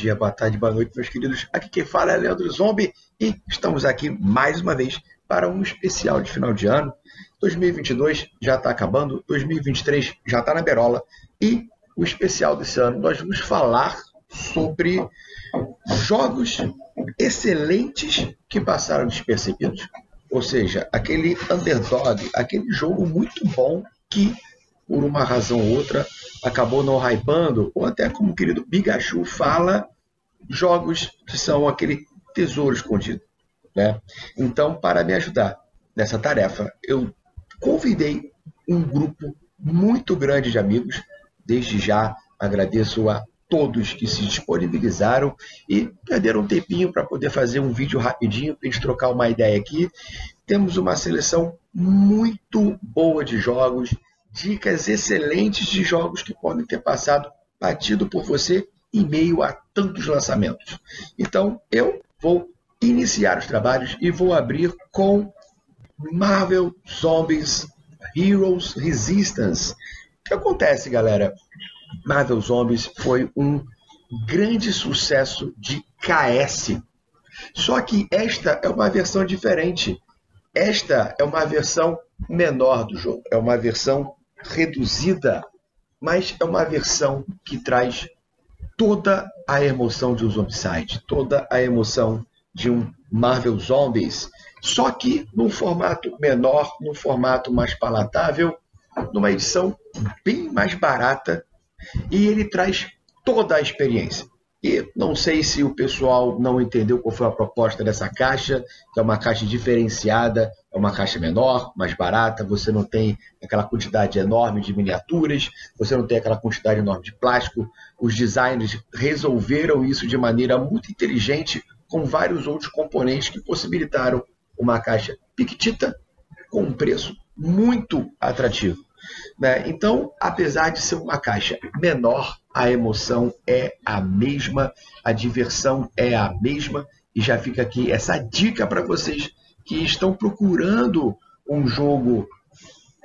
dia, boa tarde, boa noite, meus queridos. Aqui quem fala é Leandro Zombie e estamos aqui mais uma vez para um especial de final de ano. 2022 já está acabando, 2023 já está na berola e o especial desse ano nós vamos falar sobre jogos excelentes que passaram despercebidos. Ou seja, aquele underdog, aquele jogo muito bom que, por uma razão ou outra, acabou não hypando, ou até como o querido Bigachu fala, jogos que são aquele tesouro escondido. Né? Então, para me ajudar nessa tarefa, eu convidei um grupo muito grande de amigos. Desde já agradeço a todos que se disponibilizaram e perderam um tempinho para poder fazer um vídeo rapidinho para a gente trocar uma ideia aqui. Temos uma seleção muito boa de jogos, dicas excelentes de jogos que podem ter passado batido por você em meio a tantos lançamentos. Então, eu vou iniciar os trabalhos e vou abrir com Marvel Zombies Heroes Resistance. O que acontece, galera? Marvel Zombies foi um grande sucesso de KS. Só que esta é uma versão diferente. Esta é uma versão menor do jogo, é uma versão reduzida, mas é uma versão que traz toda a emoção de um Zombicide, toda a emoção de um Marvel Zombies, só que num formato menor, num formato mais palatável, numa edição bem mais barata e ele traz toda a experiência. E não sei se o pessoal não entendeu qual foi a proposta dessa caixa, que é uma caixa diferenciada, é uma caixa menor, mais barata, você não tem aquela quantidade enorme de miniaturas, você não tem aquela quantidade enorme de plástico. Os designers resolveram isso de maneira muito inteligente, com vários outros componentes que possibilitaram uma caixa piquitita com um preço muito atrativo. Né? Então, apesar de ser uma caixa menor, a emoção é a mesma, a diversão é a mesma, e já fica aqui essa dica para vocês que estão procurando um jogo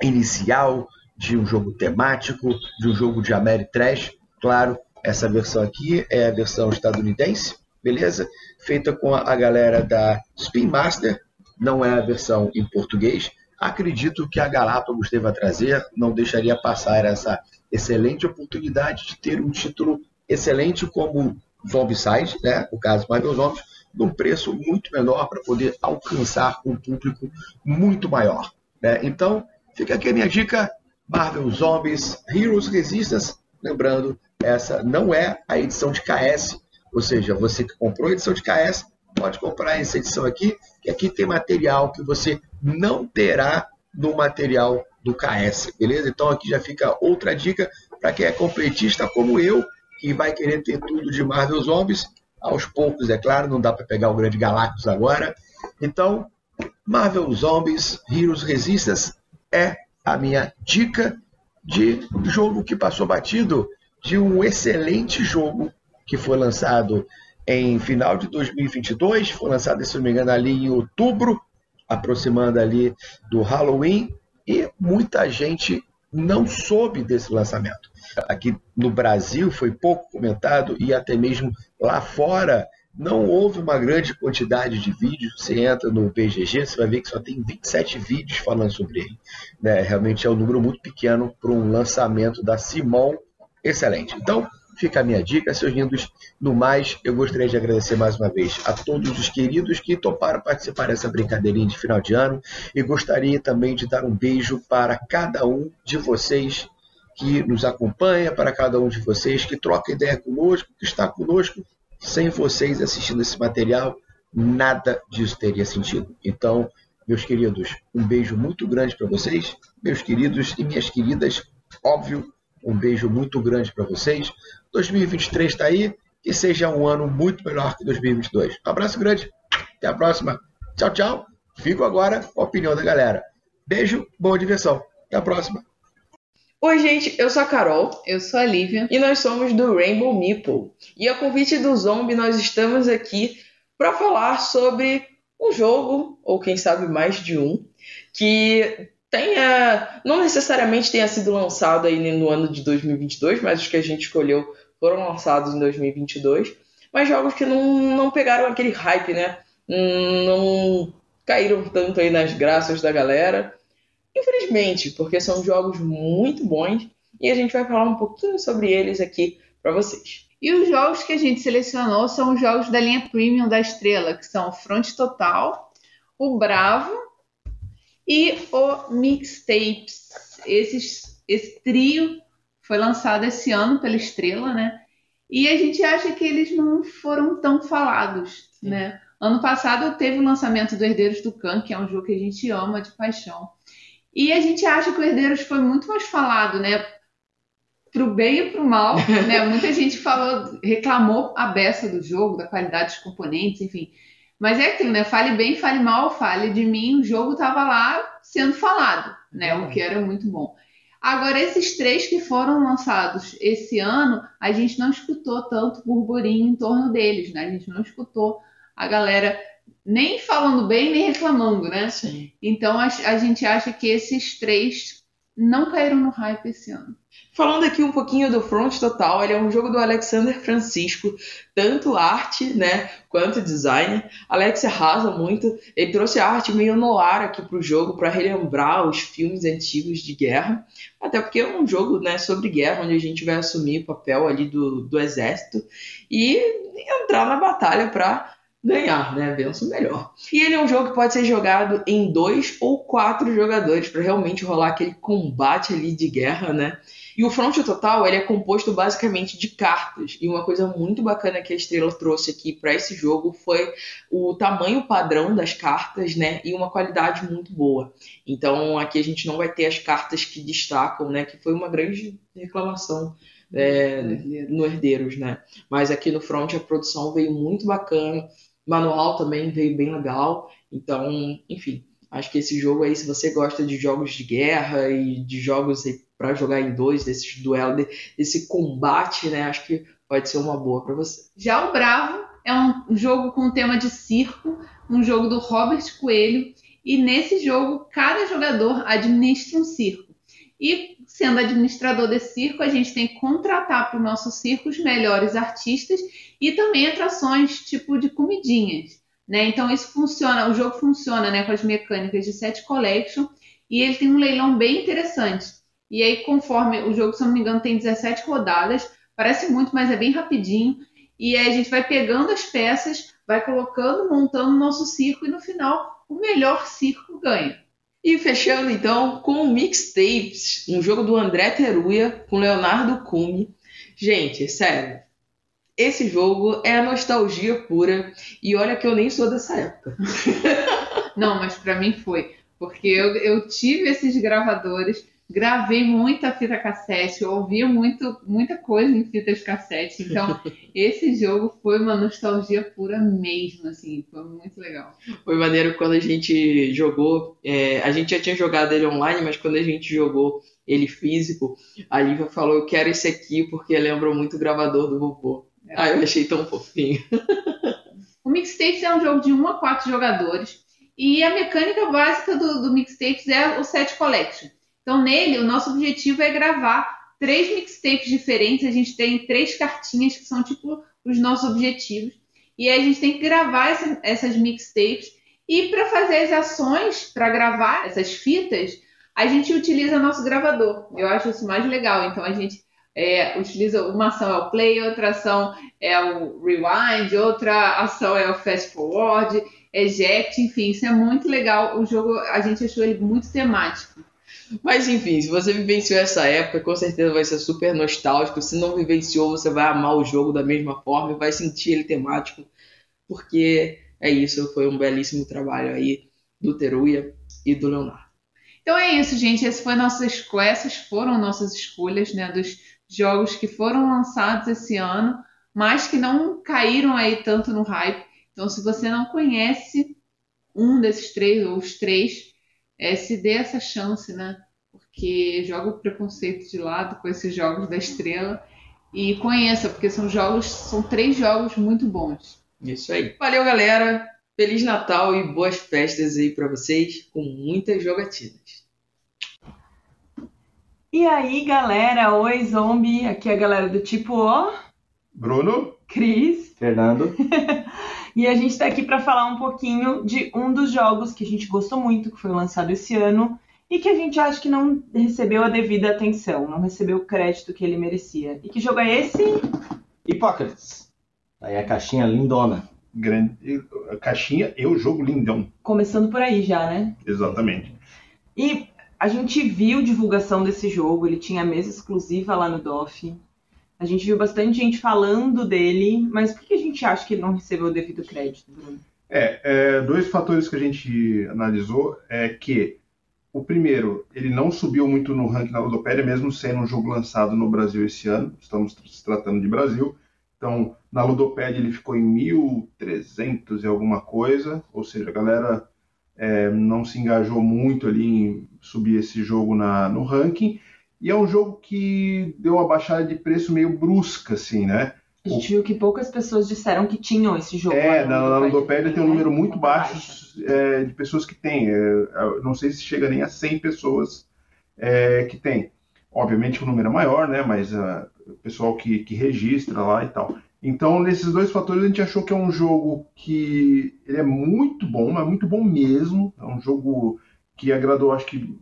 inicial, de um jogo temático, de um jogo de Ameritrash. Claro, essa versão aqui é a versão estadunidense, beleza? Feita com a galera da Spin Master, não é a versão em português, acredito que a Galápagos deva trazer, não deixaria passar essa excelente oportunidade de ter um título excelente como Zombicide, né? o caso Marvel Zombies, num preço muito menor para poder alcançar um público muito maior. Né? Então, fica aqui a minha dica, Marvel Zombies Heroes Resistance, lembrando, essa não é a edição de KS, ou seja, você que comprou a edição de KS, pode comprar essa edição aqui, que aqui tem material que você não terá no material do KS, beleza? Então aqui já fica outra dica para quem é completista como eu, que vai querer ter tudo de Marvel Zombies, aos poucos, é claro, não dá para pegar o grande Galactus agora. Então, Marvel Zombies Heroes Resistance é a minha dica de jogo que passou batido, de um excelente jogo que foi lançado em final de 2022, foi lançado, se não me engano, ali em outubro, aproximando ali do Halloween, e muita gente não soube desse lançamento. Aqui no Brasil foi pouco comentado e até mesmo lá fora não houve uma grande quantidade de vídeos. Você entra no BGG, você vai ver que só tem 27 vídeos falando sobre ele. Né? Realmente é um número muito pequeno para um lançamento da Simon excelente. Então, Fica a minha dica, seus lindos. No mais, eu gostaria de agradecer mais uma vez a todos os queridos que toparam participar dessa brincadeirinha de final de ano e gostaria também de dar um beijo para cada um de vocês que nos acompanha, para cada um de vocês que troca ideia conosco, que está conosco. Sem vocês assistindo esse material, nada disso teria sentido. Então, meus queridos, um beijo muito grande para vocês, meus queridos e minhas queridas. Óbvio, um beijo muito grande para vocês. 2023 está aí. Que seja um ano muito melhor que 2022. Um abraço grande. Até a próxima. Tchau, tchau. Fico agora com a opinião da galera. Beijo, boa diversão. Até a próxima. Oi, gente, eu sou a Carol, eu sou a Lívia e nós somos do Rainbow Meeple. E a convite do Zombie, nós estamos aqui para falar sobre um jogo, ou quem sabe mais de um, que tenha, não necessariamente tenha sido lançado aí no ano de 2022, mas os que a gente escolheu foram lançados em 2022. mas jogos que não, não pegaram aquele hype, né? Não caíram tanto aí nas graças da galera. Infelizmente, porque são jogos muito bons e a gente vai falar um pouquinho sobre eles aqui para vocês. E os jogos que a gente selecionou são os jogos da linha Premium da Estrela, que são o Front Total, o Bravo e o Mixtapes. Esses, esse trio foi lançado esse ano pela Estrela, né? E a gente acha que eles não foram tão falados, Sim. né? Ano passado teve o lançamento do Herdeiros do Khan, que é um jogo que a gente ama de paixão. E a gente acha que o Herdeiros foi muito mais falado, né? Pro bem e pro mal, né? Muita gente falou, reclamou a beça do jogo, da qualidade dos componentes, enfim. Mas é aquilo, né? Fale bem, fale mal, fale de mim, o jogo estava lá sendo falado, né? O que era muito bom. Agora, esses três que foram lançados esse ano, a gente não escutou tanto burburinho em torno deles, né? A gente não escutou a galera nem falando bem, nem reclamando, né? Sim. Então, a, a gente acha que esses três não caíram no hype esse ano. Falando aqui um pouquinho do Front Total, ele é um jogo do Alexander Francisco, tanto arte, né, quanto design. Alex arrasa muito. Ele trouxe arte meio no ar aqui pro jogo para relembrar os filmes antigos de guerra, até porque é um jogo, né, sobre guerra, onde a gente vai assumir o papel ali do, do exército e entrar na batalha para ganhar, né? Vença melhor. E ele é um jogo que pode ser jogado em dois ou quatro jogadores para realmente rolar aquele combate ali de guerra, né? E o Front Total ele é composto basicamente de cartas. E uma coisa muito bacana que a Estrela trouxe aqui para esse jogo foi o tamanho padrão das cartas, né? E uma qualidade muito boa. Então aqui a gente não vai ter as cartas que destacam, né? Que foi uma grande reclamação é, no Herdeiros, né? Mas aqui no Front a produção veio muito bacana manual também veio bem legal. Então, enfim, acho que esse jogo aí, se você gosta de jogos de guerra e de jogos para jogar em dois, desses duelos, desse combate, né? Acho que pode ser uma boa para você. Já o Bravo é um jogo com tema de circo, um jogo do Robert Coelho, e nesse jogo cada jogador administra um circo. E sendo administrador desse circo, a gente tem que contratar para o nosso circo os melhores artistas e também atrações tipo de comidinhas. Né? Então isso funciona, o jogo funciona né, com as mecânicas de set collection e ele tem um leilão bem interessante. E aí, conforme o jogo, se não me engano, tem 17 rodadas, parece muito, mas é bem rapidinho. E aí a gente vai pegando as peças, vai colocando, montando o nosso circo e no final o melhor circo ganha. E fechando então com o Mixtapes, um jogo do André Teruya com Leonardo Cume. Gente, sério, esse jogo é a nostalgia pura e olha que eu nem sou dessa época. Não, mas para mim foi, porque eu, eu tive esses gravadores gravei muita fita cassete, eu ouvia muito, muita coisa em fitas cassete. Então, esse jogo foi uma nostalgia pura mesmo, assim, foi muito legal. Foi maneiro quando a gente jogou, é, a gente já tinha jogado ele online, mas quando a gente jogou ele físico, a Lívia falou, eu quero esse aqui porque lembra muito o gravador do vovô. É. Ah, eu achei tão fofinho. o Mixtapes é um jogo de 1 a 4 jogadores. E a mecânica básica do, do Mixtapes é o set collection. Então, nele, o nosso objetivo é gravar três mixtapes diferentes. A gente tem três cartinhas que são tipo os nossos objetivos. E aí a gente tem que gravar essa, essas mixtapes. E para fazer as ações, para gravar essas fitas, a gente utiliza nosso gravador. Eu acho isso mais legal. Então a gente é, utiliza uma ação é o play, outra ação é o rewind, outra ação é o fast forward, eject, enfim, isso é muito legal. O jogo a gente achou ele muito temático. Mas enfim, se você vivenciou essa época, com certeza vai ser super nostálgico. Se não vivenciou, você vai amar o jogo da mesma forma e vai sentir ele temático, porque é isso, foi um belíssimo trabalho aí do Teruya e do Leonardo. Então é isso, gente. Foi nossas, essas foram nossas escolhas, né, dos jogos que foram lançados esse ano, mas que não caíram aí tanto no hype. Então, se você não conhece um desses três ou os três, é, se dê essa chance, né? Porque joga o preconceito de lado com esses jogos da estrela e conheça, porque são jogos, são três jogos muito bons. Isso aí. Valeu, galera. Feliz Natal e boas festas aí para vocês, com muitas jogatinas. E aí, galera? Oi, zombie. Aqui é a galera do tipo O. Bruno. Cris. Fernando. e a gente está aqui para falar um pouquinho de um dos jogos que a gente gostou muito, que foi lançado esse ano e que a gente acha que não recebeu a devida atenção, não recebeu o crédito que ele merecia. E que jogo é esse? Hipócrates. Aí a caixinha lindona. Grande, a caixinha e o jogo lindão. Começando por aí já, né? Exatamente. E a gente viu divulgação desse jogo, ele tinha mesa exclusiva lá no DOF. A gente viu bastante gente falando dele, mas por que a gente acha que ele não recebeu o devido crédito, Bruno? É, é, dois fatores que a gente analisou é que o primeiro, ele não subiu muito no ranking na Ludopédia, mesmo sendo um jogo lançado no Brasil esse ano. Estamos se tratando de Brasil. Então, na Ludopédia ele ficou em 1.300 e alguma coisa, ou seja, a galera é, não se engajou muito ali em subir esse jogo na, no ranking. E é um jogo que deu uma baixada de preço meio brusca, assim, né? A gente viu que poucas pessoas disseram que tinham esse jogo. É, na, na Ludopédia tem um número muito baixo é, de pessoas que têm. É, não sei se chega nem a 100 pessoas é, que tem. Obviamente o número é maior, né? Mas uh, o pessoal que, que registra lá e tal. Então, nesses dois fatores, a gente achou que é um jogo que ele é muito bom, mas muito bom mesmo. É um jogo que agradou, acho que,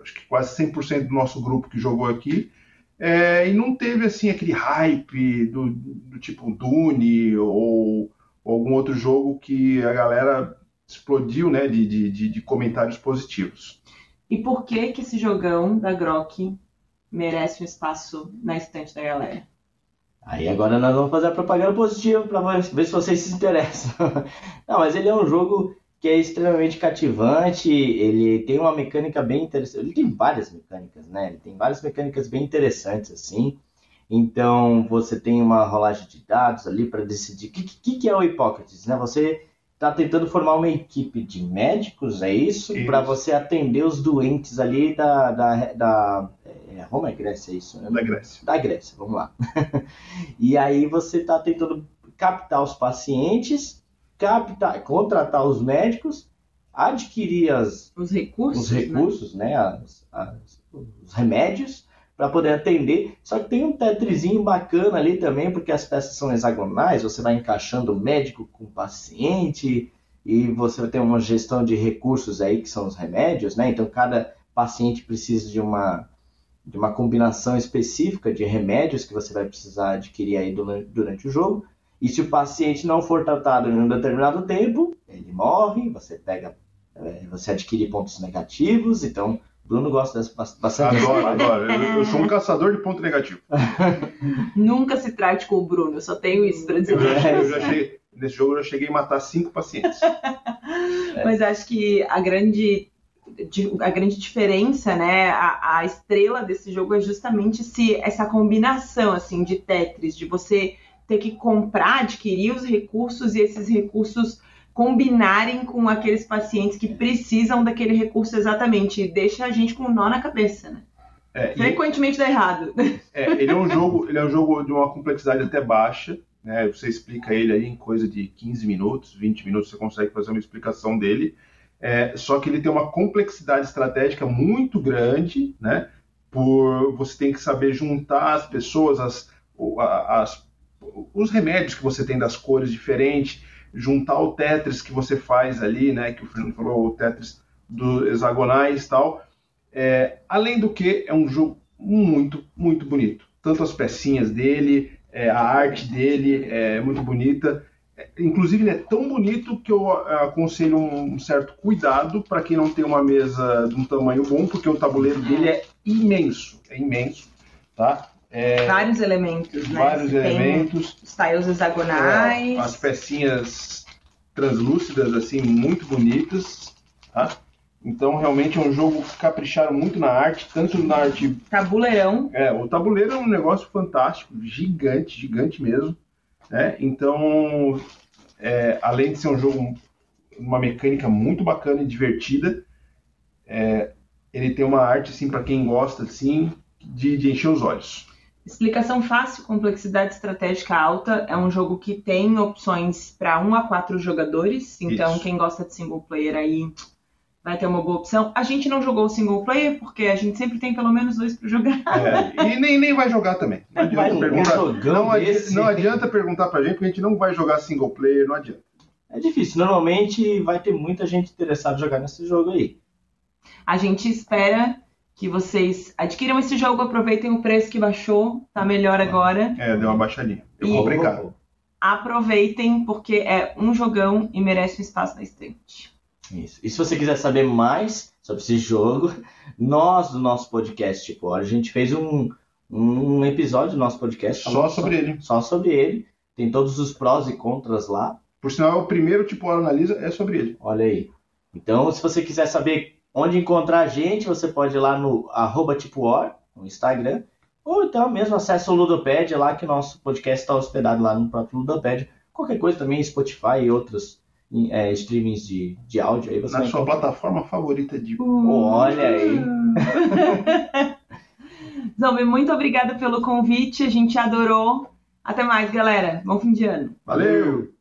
acho que quase 100% do nosso grupo que jogou aqui. É, e não teve assim aquele hype do, do tipo Dune ou, ou, algum outro jogo que a galera explodiu né, de, de, de, comentários positivos. E por que que esse jogão da Grok merece um espaço na estante da galera? Aí agora nós vamos fazer a propaganda positiva para ver se vocês se interessam. Não, mas ele é um jogo que é extremamente cativante, ele tem uma mecânica bem interessante, ele tem várias mecânicas, né? Ele tem várias mecânicas bem interessantes, assim. Então, você tem uma rolagem de dados ali para decidir o que, que, que, é o Hipócrates, né? Você está tentando formar uma equipe de médicos, é isso? isso. Para você atender os doentes ali da, da, da é, Roma é Grécia, é isso? Né? Da Grécia. Da Grécia, vamos lá. e aí você está tentando captar os pacientes captar, contratar os médicos, adquirir as, os recursos, os recursos, né? né as, as, os remédios para poder atender. Só que tem um tetrizinho bacana ali também, porque as peças são hexagonais, você vai encaixando o médico com o paciente e você vai ter uma gestão de recursos aí que são os remédios, né? Então cada paciente precisa de uma de uma combinação específica de remédios que você vai precisar adquirir aí durante, durante o jogo. E se o paciente não for tratado em um determinado tempo, ele morre, você pega, é, você adquire pontos negativos, então Bruno gosta dessa bastante. Adoro, adoro. Eu, eu, sou um caçador de ponto negativo. Nunca se trate com o Bruno, eu só tenho isso para dizer. Eu já, eu já cheguei, nesse jogo eu já cheguei a matar cinco pacientes. Mas acho que a grande a grande diferença, né, a, a, estrela desse jogo é justamente se essa combinação assim de Tetris, de você ter que comprar, adquirir os recursos e esses recursos combinarem com aqueles pacientes que precisam daquele recurso exatamente. Deixa a gente com um nó na cabeça, né? É, Frequentemente e... dá errado. É, ele é um jogo, ele é um jogo de uma complexidade até baixa, né? Você explica ele aí em coisa de 15 minutos, 20 minutos, você consegue fazer uma explicação dele. É, só que ele tem uma complexidade estratégica muito grande, né? Por você tem que saber juntar as pessoas, as, as os remédios que você tem das cores diferentes, juntar o Tetris que você faz ali, né, que o Fernando falou, o Tetris do hexagonais e tal. É, além do que, é um jogo muito, muito bonito. Tanto as pecinhas dele, é, a arte dele é muito bonita. É, inclusive, ele é tão bonito que eu aconselho um certo cuidado para quem não tem uma mesa de um tamanho bom, porque o tabuleiro dele é imenso, é imenso, tá? É, vários elementos, né? Vários Você elementos. Styles hexagonais. É, as pecinhas translúcidas, assim, muito bonitas. Tá? Então, realmente é um jogo que capricharam muito na arte, tanto na arte. Tabuleirão. É, o tabuleiro é um negócio fantástico, gigante, gigante mesmo. Né? Então, é, além de ser um jogo, uma mecânica muito bacana e divertida, é, ele tem uma arte, assim, para quem gosta, assim, de, de encher os olhos. Explicação fácil, complexidade estratégica alta. É um jogo que tem opções para 1 a 4 jogadores. Então, Isso. quem gosta de single player aí vai ter uma boa opção. A gente não jogou o single player, porque a gente sempre tem pelo menos dois para jogar. É, e nem, nem vai jogar também. Não adianta, Vai perguntar, não, adi- não adianta perguntar pra gente, porque a gente não vai jogar single player, não adianta. É difícil. Normalmente vai ter muita gente interessada em jogar nesse jogo aí. A gente espera que vocês adquiram esse jogo, aproveitem o preço que baixou, tá melhor agora. É, deu uma baixadinha. Eu comprei caro. Aproveitem, porque é um jogão e merece um espaço na estante. Isso. E se você quiser saber mais sobre esse jogo, nós do nosso podcast, tipo, a gente fez um, um episódio do nosso podcast Só sobre ele. Só sobre ele. Tem todos os prós e contras lá. Por sinal, é o primeiro tipo Hora Analisa, é sobre ele. Olha aí. Então, se você quiser saber onde encontrar a gente, você pode ir lá no arroba tipoor, no Instagram, ou então mesmo acesse o Ludopad, lá que o nosso podcast está hospedado lá no próprio Ludopad. Qualquer coisa também, Spotify e outros é, streamings de, de áudio aí, você Na sua encontrar. plataforma favorita de. Olha aí. Zombie, muito obrigada pelo convite, a gente adorou. Até mais, galera. Bom fim de ano. Valeu!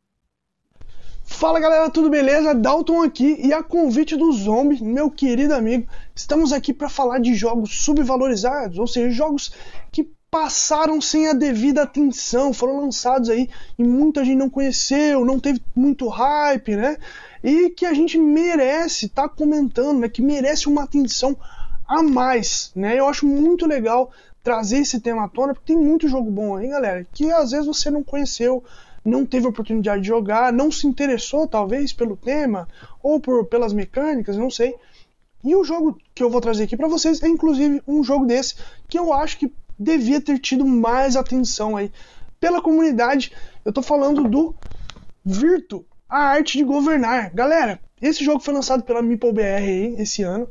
Fala galera, tudo beleza? Dalton aqui e a convite do Zombie, meu querido amigo, estamos aqui para falar de jogos subvalorizados, ou seja, jogos que passaram sem a devida atenção, foram lançados aí e muita gente não conheceu, não teve muito hype, né? E que a gente merece estar comentando, né? Que merece uma atenção a mais, né? Eu acho muito legal trazer esse tema à tona, porque tem muito jogo bom aí, galera, que às vezes você não conheceu, não teve oportunidade de jogar, não se interessou talvez pelo tema ou por, pelas mecânicas, não sei. E o jogo que eu vou trazer aqui para vocês é inclusive um jogo desse que eu acho que devia ter tido mais atenção aí pela comunidade. Eu tô falando do Virtu, a arte de governar. Galera, esse jogo foi lançado pela MeepleBR aí esse ano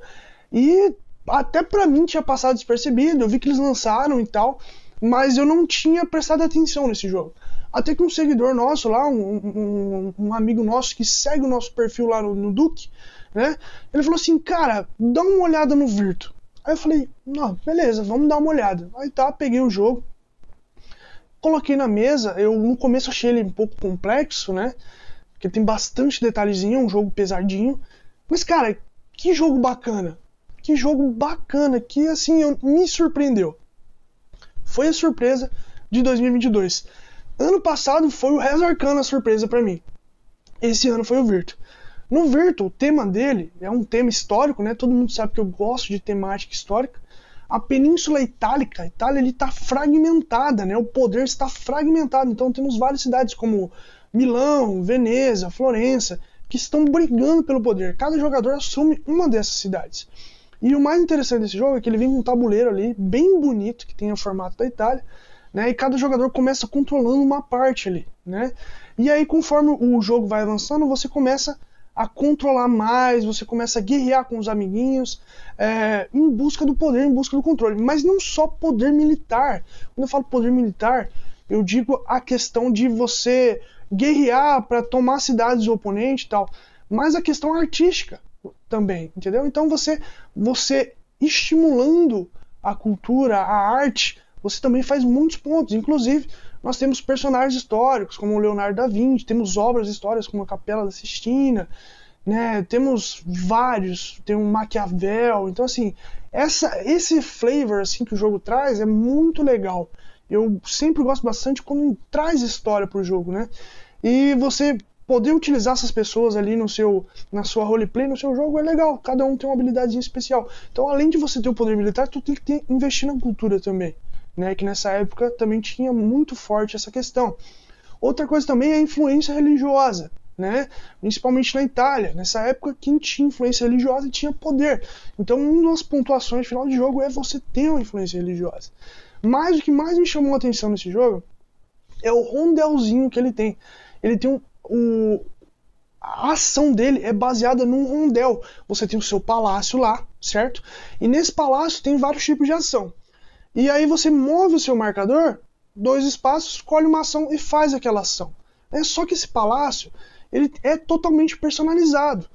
e até pra mim tinha passado despercebido. Eu vi que eles lançaram e tal, mas eu não tinha prestado atenção nesse jogo. Até que um seguidor nosso lá, um, um, um amigo nosso que segue o nosso perfil lá no, no Duke, né? Ele falou assim, cara, dá uma olhada no Virtu. Aí eu falei, não, beleza, vamos dar uma olhada. Aí tá, peguei o jogo, coloquei na mesa. Eu no começo achei ele um pouco complexo, né? Porque tem bastante detalhezinho, é um jogo pesadinho. Mas, cara, que jogo bacana. Que jogo bacana, que assim, eu, me surpreendeu. Foi a surpresa de 2022. Ano passado foi o Res Arcana a surpresa para mim. Esse ano foi o Virtu. No Virtu, o tema dele é um tema histórico, né? Todo mundo sabe que eu gosto de temática histórica. A Península Itálica, a Itália está fragmentada, né? O poder está fragmentado. Então temos várias cidades como Milão, Veneza, Florença, que estão brigando pelo poder. Cada jogador assume uma dessas cidades. E o mais interessante desse jogo é que ele vem com um tabuleiro ali, bem bonito, que tem o formato da Itália, né? E cada jogador começa controlando uma parte ali, né? E aí, conforme o jogo vai avançando, você começa a controlar mais, você começa a guerrear com os amiguinhos, é, em busca do poder, em busca do controle. Mas não só poder militar. Quando eu falo poder militar, eu digo a questão de você guerrear para tomar cidades do oponente e tal, mas a questão artística também, entendeu? Então você, você estimulando a cultura, a arte, você também faz muitos pontos. Inclusive, nós temos personagens históricos, como o Leonardo da Vinci, temos obras históricas como a Capela da Sistina, né? Temos vários, tem um Maquiavel. Então, assim, essa, esse flavor assim que o jogo traz é muito legal. Eu sempre gosto bastante quando traz história pro jogo, né? E você poder utilizar essas pessoas ali no seu, na sua roleplay, no seu jogo é legal. Cada um tem uma habilidade especial. Então, além de você ter o poder militar, tu tem que ter, investir na cultura também né, que nessa época também tinha muito forte essa questão. Outra coisa também é a influência religiosa, né, principalmente na Itália. Nessa época, quem tinha influência religiosa tinha poder. Então, uma das pontuações final de jogo é você ter uma influência religiosa. Mas o que mais me chamou a atenção nesse jogo é o rondelzinho que ele tem. Ele tem um, a ação dele é baseada num rondel. Você tem o seu palácio lá, certo? E nesse palácio tem vários tipos de ação. E aí você move o seu marcador, dois espaços, escolhe uma ação e faz aquela ação. É só que esse palácio ele é totalmente personalizado.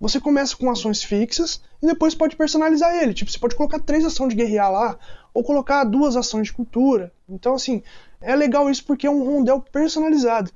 Você começa com ações fixas e depois pode personalizar ele. Tipo, você pode colocar três ações de guerrear lá, ou colocar duas ações de cultura. Então, assim, é legal isso porque é um rondel personalizado.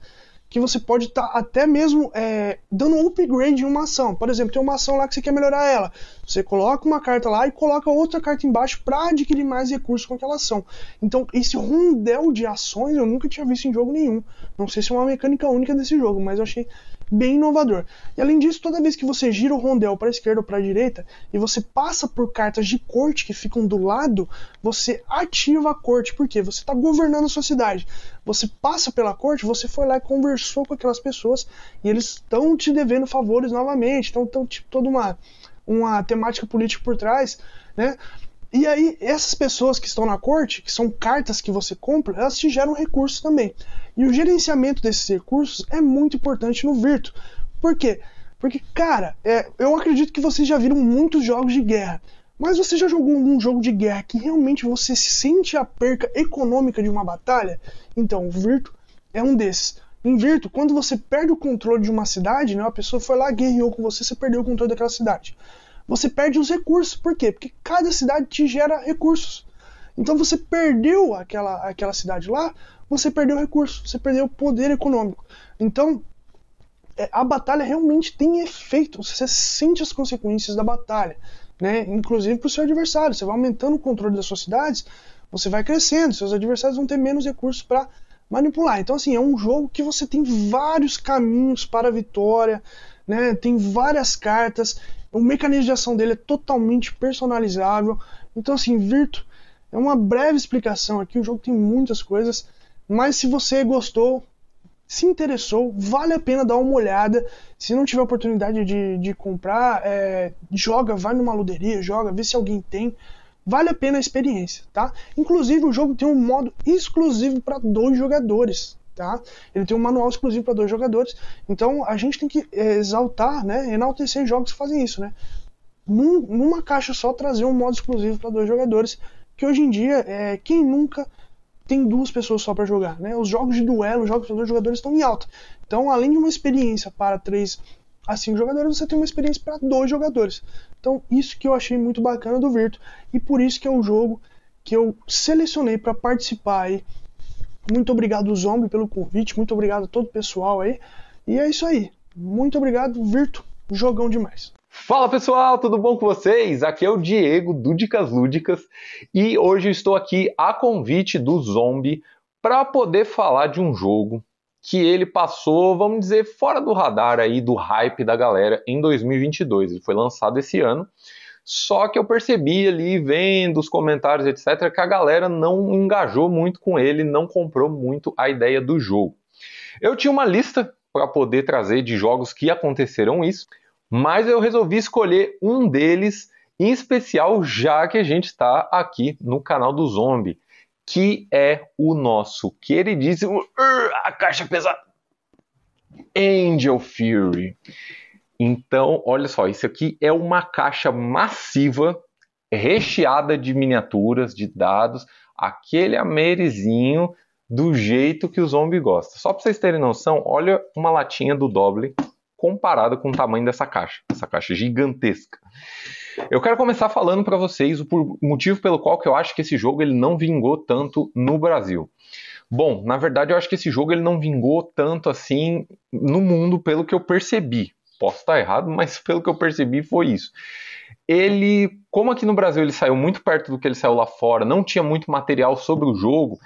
Que você pode estar tá até mesmo é, dando um upgrade em uma ação. Por exemplo, tem uma ação lá que você quer melhorar ela. Você coloca uma carta lá e coloca outra carta embaixo para adquirir mais recursos com aquela ação. Então, esse rondel de ações eu nunca tinha visto em jogo nenhum. Não sei se é uma mecânica única desse jogo, mas eu achei bem inovador. E além disso, toda vez que você gira o rondel para a esquerda ou para a direita e você passa por cartas de corte que ficam do lado, você ativa a corte, porque você está governando a sua cidade. Você passa pela corte, você foi lá e conversou com aquelas pessoas e eles estão te devendo favores novamente, então estão tipo toda uma uma temática política por trás, né? E aí, essas pessoas que estão na corte, que são cartas que você compra, elas te geram recursos também. E o gerenciamento desses recursos é muito importante no Virtu. Por quê? Porque, cara, é, eu acredito que vocês já viram muitos jogos de guerra. Mas você já jogou algum jogo de guerra que realmente você sente a perca econômica de uma batalha? Então, o Virtu é um desses. Em Virtu, quando você perde o controle de uma cidade, né, a pessoa foi lá, guerreou com você, você perdeu o controle daquela cidade você perde os recursos. Por quê? Porque cada cidade te gera recursos. Então você perdeu aquela, aquela cidade lá, você perdeu recursos, você perdeu poder econômico. Então é, a batalha realmente tem efeito, você sente as consequências da batalha, né? inclusive para o seu adversário. Você vai aumentando o controle das suas cidades, você vai crescendo, seus adversários vão ter menos recursos para manipular. Então, assim, é um jogo que você tem vários caminhos para a vitória, né? tem várias cartas o mecanismo de ação dele é totalmente personalizável. Então, assim, Virtu é uma breve explicação aqui. O jogo tem muitas coisas, mas se você gostou, se interessou, vale a pena dar uma olhada. Se não tiver oportunidade de, de comprar, é, joga, vai numa luderia, joga, vê se alguém tem. Vale a pena a experiência, tá? Inclusive o jogo tem um modo exclusivo para dois jogadores tá? Ele tem um manual exclusivo para dois jogadores. Então a gente tem que exaltar, né, enaltecer jogos que fazem isso, né? Num, numa caixa só trazer um modo exclusivo para dois jogadores, que hoje em dia é quem nunca tem duas pessoas só para jogar, né? Os jogos de duelo, os jogos para dois jogadores estão em alta. Então, além de uma experiência para três a cinco jogadores, você tem uma experiência para dois jogadores. Então, isso que eu achei muito bacana do Virtu e por isso que é o jogo que eu selecionei para participar aí muito obrigado, Zombie, pelo convite. Muito obrigado a todo o pessoal aí. E é isso aí. Muito obrigado, Virto. Jogão demais. Fala pessoal, tudo bom com vocês? Aqui é o Diego do Dicas Lúdicas e hoje estou aqui a convite do Zombie para poder falar de um jogo que ele passou, vamos dizer, fora do radar aí do hype da galera em 2022. Ele foi lançado esse ano só que eu percebi ali, vendo os comentários, etc., que a galera não engajou muito com ele, não comprou muito a ideia do jogo. Eu tinha uma lista para poder trazer de jogos que aconteceram isso, mas eu resolvi escolher um deles em especial, já que a gente está aqui no canal do Zombie, que é o nosso queridíssimo a caixa pesada Angel Fury. Então, olha só, isso aqui é uma caixa massiva recheada de miniaturas, de dados, aquele amerezinho do jeito que o zombie gosta. Só para vocês terem noção, olha uma latinha do Doble comparada com o tamanho dessa caixa, essa caixa gigantesca. Eu quero começar falando para vocês o motivo pelo qual que eu acho que esse jogo ele não vingou tanto no Brasil. Bom, na verdade eu acho que esse jogo ele não vingou tanto assim no mundo pelo que eu percebi. Posso estar errado, mas pelo que eu percebi foi isso. Ele, como aqui no Brasil ele saiu muito perto do que ele saiu lá fora, não tinha muito material sobre o jogo,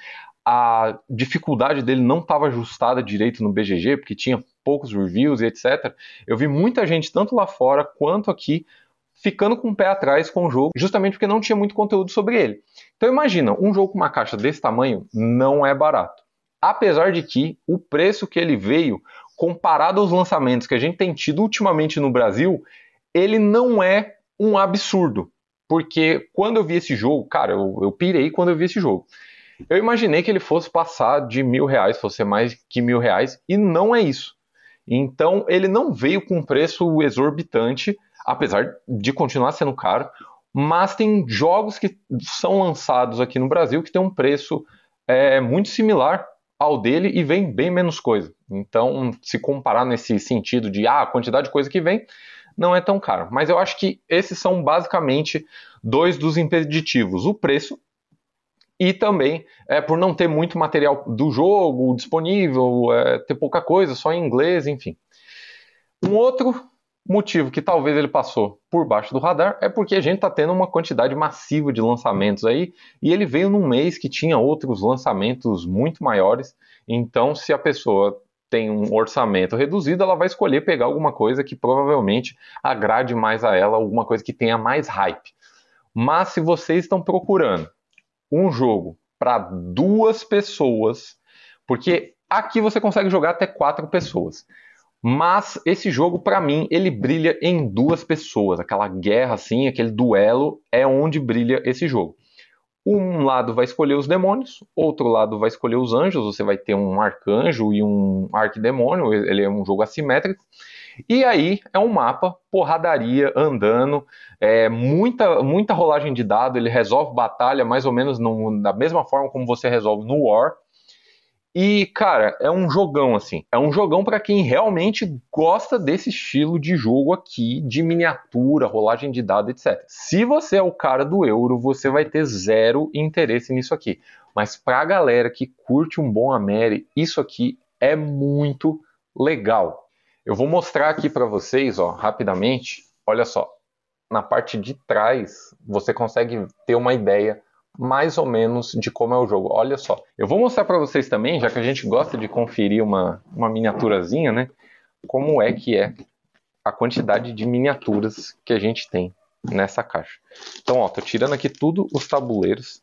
a dificuldade dele não estava ajustada direito no BGG, porque tinha poucos reviews e etc. Eu vi muita gente, tanto lá fora quanto aqui, ficando com o pé atrás com o jogo, justamente porque não tinha muito conteúdo sobre ele. Então imagina, um jogo com uma caixa desse tamanho não é barato. Apesar de que o preço que ele veio comparado aos lançamentos que a gente tem tido ultimamente no Brasil, ele não é um absurdo. Porque quando eu vi esse jogo, cara, eu, eu pirei quando eu vi esse jogo. Eu imaginei que ele fosse passar de mil reais, fosse mais que mil reais, e não é isso. Então ele não veio com um preço exorbitante, apesar de continuar sendo caro, mas tem jogos que são lançados aqui no Brasil que tem um preço é, muito similar ao dele e vem bem menos coisa. Então, se comparar nesse sentido de ah, a quantidade de coisa que vem, não é tão caro. Mas eu acho que esses são basicamente dois dos impeditivos: o preço, e também é, por não ter muito material do jogo disponível, é, ter pouca coisa, só em inglês, enfim. Um outro motivo que talvez ele passou por baixo do radar é porque a gente está tendo uma quantidade massiva de lançamentos aí e ele veio num mês que tinha outros lançamentos muito maiores. Então, se a pessoa tem um orçamento reduzido, ela vai escolher pegar alguma coisa que provavelmente agrade mais a ela, alguma coisa que tenha mais hype. Mas se vocês estão procurando um jogo para duas pessoas, porque aqui você consegue jogar até quatro pessoas. Mas esse jogo, para mim, ele brilha em duas pessoas. Aquela guerra, assim, aquele duelo é onde brilha esse jogo. Um lado vai escolher os demônios, outro lado vai escolher os anjos. Você vai ter um arcanjo e um arquidemônio. Ele é um jogo assimétrico. E aí é um mapa, porradaria, andando, é, muita, muita rolagem de dado. Ele resolve batalha mais ou menos no, da mesma forma como você resolve no War. E, cara, é um jogão, assim. É um jogão para quem realmente gosta desse estilo de jogo aqui, de miniatura, rolagem de dado, etc. Se você é o cara do euro, você vai ter zero interesse nisso aqui. Mas pra galera que curte um bom Ameri, isso aqui é muito legal. Eu vou mostrar aqui para vocês, ó, rapidamente. Olha só. Na parte de trás, você consegue ter uma ideia mais ou menos de como é o jogo. Olha só, eu vou mostrar para vocês também, já que a gente gosta de conferir uma, uma miniaturazinha, né? Como é que é a quantidade de miniaturas que a gente tem nessa caixa. Então, ó, tô tirando aqui tudo os tabuleiros.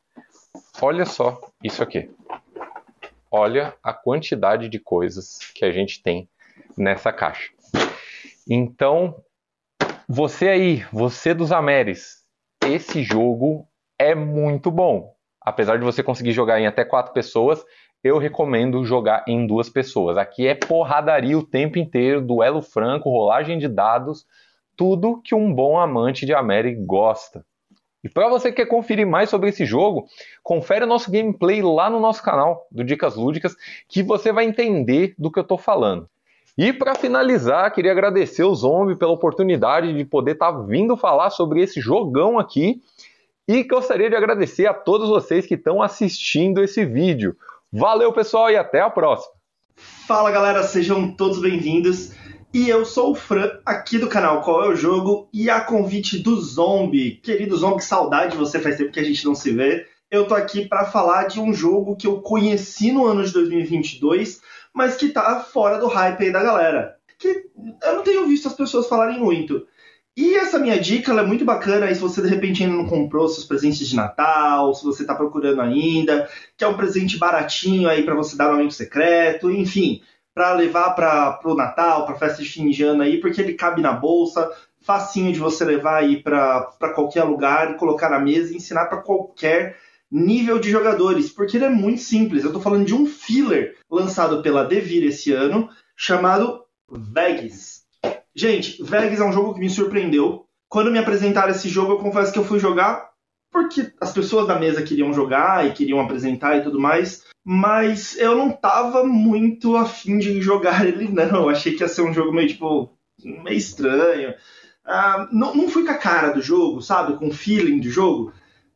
Olha só isso aqui. Olha a quantidade de coisas que a gente tem nessa caixa. Então, você aí, você dos Ameres, esse jogo é muito bom. Apesar de você conseguir jogar em até quatro pessoas, eu recomendo jogar em duas pessoas. Aqui é porradaria o tempo inteiro, duelo franco, rolagem de dados, tudo que um bom amante de América gosta. E para você que quer conferir mais sobre esse jogo, confere o nosso gameplay lá no nosso canal do Dicas Lúdicas, que você vai entender do que eu estou falando. E para finalizar, queria agradecer o Zombie pela oportunidade de poder estar tá vindo falar sobre esse jogão aqui e gostaria de agradecer a todos vocês que estão assistindo esse vídeo. Valeu, pessoal, e até a próxima. Fala, galera, sejam todos bem-vindos. E eu sou o Fran, aqui do canal Qual é o Jogo, e a convite do Zombie. Querido Zombie, saudade de você, faz tempo que a gente não se vê. Eu tô aqui para falar de um jogo que eu conheci no ano de 2022, mas que tá fora do hype aí da galera. Que eu não tenho visto as pessoas falarem muito. E essa minha dica é muito bacana aí se você de repente ainda não comprou seus presentes de Natal, se você está procurando ainda, que é um presente baratinho aí para você dar no amigo secreto, enfim, para levar para o Natal, para festa de fim de ano aí, porque ele cabe na bolsa, facinho de você levar aí para qualquer lugar colocar na mesa e ensinar para qualquer nível de jogadores, porque ele é muito simples. Eu estou falando de um filler lançado pela Devir esse ano, chamado Vegas. Gente, Vegas é um jogo que me surpreendeu. Quando me apresentaram esse jogo, eu confesso que eu fui jogar porque as pessoas da mesa queriam jogar e queriam apresentar e tudo mais, mas eu não tava muito afim de jogar ele, não. Eu achei que ia ser um jogo meio, tipo, meio estranho. Ah, não, não fui com a cara do jogo, sabe? Com o feeling do jogo,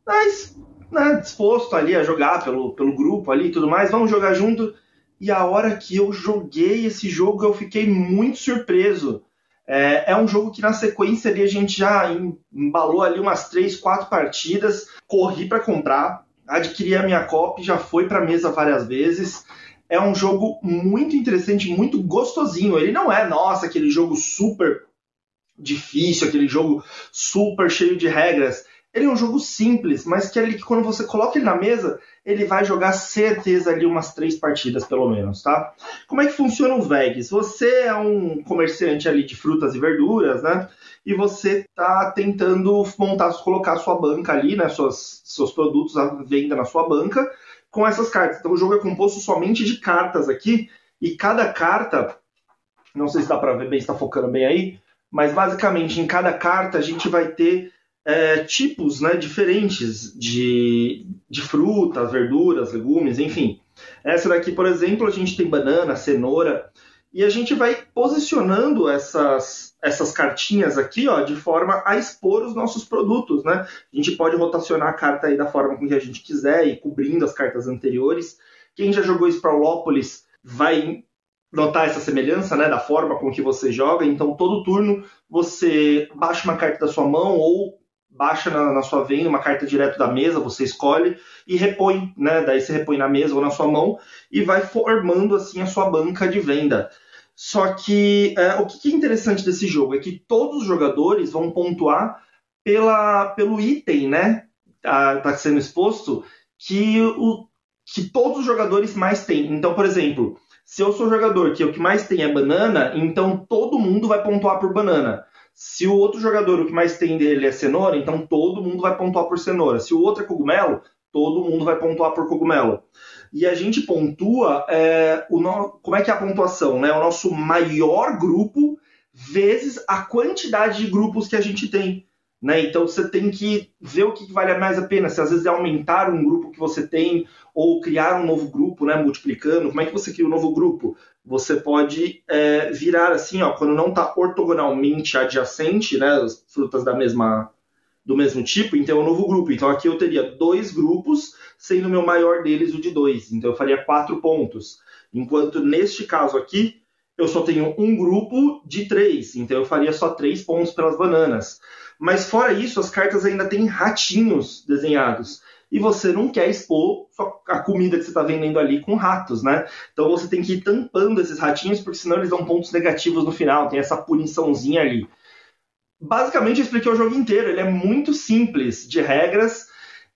mas né, disposto ali a jogar pelo, pelo grupo ali e tudo mais, vamos jogar junto. E a hora que eu joguei esse jogo, eu fiquei muito surpreso é, é, um jogo que na sequência ali a gente já embalou ali umas três, quatro partidas, corri para comprar, adquiri a minha copy, já foi para mesa várias vezes. É um jogo muito interessante, muito gostosinho. Ele não é, nossa, aquele jogo super difícil, aquele jogo super cheio de regras. Ele é um jogo simples, mas que, ele, quando você coloca ele na mesa, ele vai jogar certeza ali umas três partidas, pelo menos, tá? Como é que funciona o VEGs? Você é um comerciante ali de frutas e verduras, né? E você tá tentando montar, colocar sua banca ali, né? Suas, seus produtos à venda na sua banca com essas cartas. Então o jogo é composto somente de cartas aqui, e cada carta, não sei se dá para ver bem, está focando bem aí, mas basicamente em cada carta a gente vai ter é, tipos né, diferentes de, de frutas, verduras, legumes, enfim. Essa daqui, por exemplo, a gente tem banana, cenoura, e a gente vai posicionando essas, essas cartinhas aqui, ó, de forma a expor os nossos produtos, né? A gente pode rotacionar a carta aí da forma que a gente quiser e cobrindo as cartas anteriores. Quem já jogou Sprawlópolis vai notar essa semelhança, né, da forma com que você joga. Então, todo turno você baixa uma carta da sua mão ou baixa na, na, sua venda uma carta direto da mesa, você escolhe e repõe, né? Daí você repõe na mesa ou na sua mão e vai formando assim a sua banca de venda. Só que é, o que é interessante desse jogo é que todos os jogadores vão pontuar pela, pelo item, né? Tá, tá sendo exposto que, o, que todos os jogadores mais têm. Então, por exemplo, se eu sou jogador que o que mais tem é banana, então todo mundo vai pontuar por banana. Se o outro jogador o que mais tem dele é cenoura, então todo mundo vai pontuar por cenoura. Se o outro é cogumelo, todo mundo vai pontuar por cogumelo. E a gente pontua é, o no... como é que é a pontuação, né? O nosso maior grupo vezes a quantidade de grupos que a gente tem. Né? Então você tem que ver o que vale mais a pena. Se às vezes é aumentar um grupo que você tem ou criar um novo grupo, né? multiplicando. Como é que você cria um novo grupo? Você pode é, virar assim, ó, quando não está ortogonalmente adjacente, né? as frutas da mesma do mesmo tipo, então é um novo grupo. Então aqui eu teria dois grupos, sendo o meu maior deles o de dois. Então eu faria quatro pontos. Enquanto neste caso aqui, eu só tenho um grupo de três, então eu faria só três pontos pelas bananas. Mas fora isso, as cartas ainda têm ratinhos desenhados. E você não quer expor a comida que você está vendendo ali com ratos, né? Então você tem que ir tampando esses ratinhos, porque senão eles dão pontos negativos no final, tem essa puniçãozinha ali. Basicamente, eu expliquei o jogo inteiro. Ele é muito simples de regras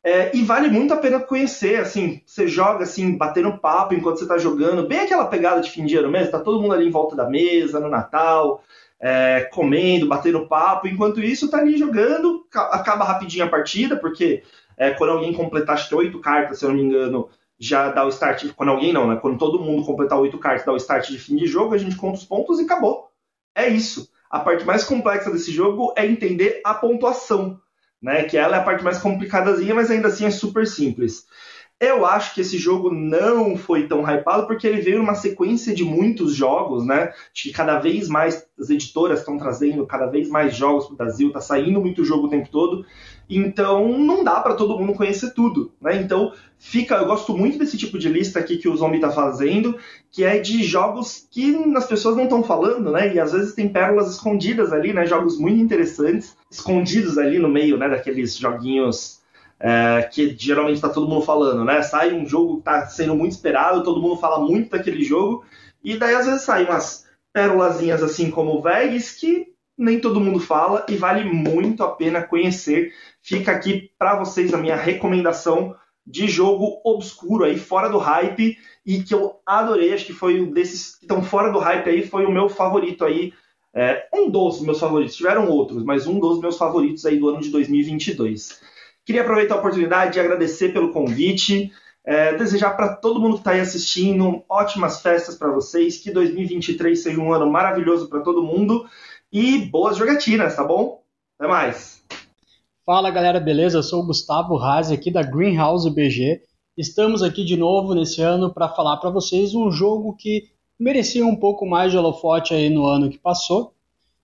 é, e vale muito a pena conhecer. Assim, você joga assim, batendo papo enquanto você está jogando, bem aquela pegada de fim de ano mesmo. Tá todo mundo ali em volta da mesa no Natal é, comendo, batendo papo. Enquanto isso, tá ali jogando, acaba rapidinho a partida, porque é, quando alguém completar acho que oito cartas, se eu não me engano, já dá o start. Quando alguém não, né? Quando todo mundo completar oito cartas, dá o start de fim de jogo, a gente conta os pontos e acabou. É isso. A parte mais complexa desse jogo é entender a pontuação, né? Que ela é a parte mais complicadazinha, mas ainda assim é super simples. Eu acho que esse jogo não foi tão hypado porque ele veio numa sequência de muitos jogos, né? Acho que cada vez mais as editoras estão trazendo cada vez mais jogos para o Brasil, tá saindo muito jogo o tempo todo. Então não dá para todo mundo conhecer tudo, né? Então fica, eu gosto muito desse tipo de lista aqui que o Zombie tá fazendo, que é de jogos que as pessoas não estão falando, né? E às vezes tem pérolas escondidas ali, né? Jogos muito interessantes, escondidos ali no meio, né? Daqueles joguinhos é, que geralmente está todo mundo falando, né? Sai um jogo que está sendo muito esperado, todo mundo fala muito daquele jogo, e daí às vezes saem umas pérolazinhas assim como o Vegas que nem todo mundo fala e vale muito a pena conhecer. Fica aqui para vocês a minha recomendação de jogo obscuro aí, fora do hype, e que eu adorei, acho que foi um desses que estão fora do hype aí, foi o meu favorito aí, é, um dos meus favoritos, tiveram outros, mas um dos meus favoritos aí do ano de 2022. Queria aproveitar a oportunidade de agradecer pelo convite, é, desejar para todo mundo que está aí assistindo ótimas festas para vocês, que 2023 seja um ano maravilhoso para todo mundo e boas jogatinas, tá bom? Até mais! Fala galera, beleza? Eu sou o Gustavo Razi aqui da Greenhouse BG. Estamos aqui de novo nesse ano para falar para vocês um jogo que merecia um pouco mais de holofote aí no ano que passou,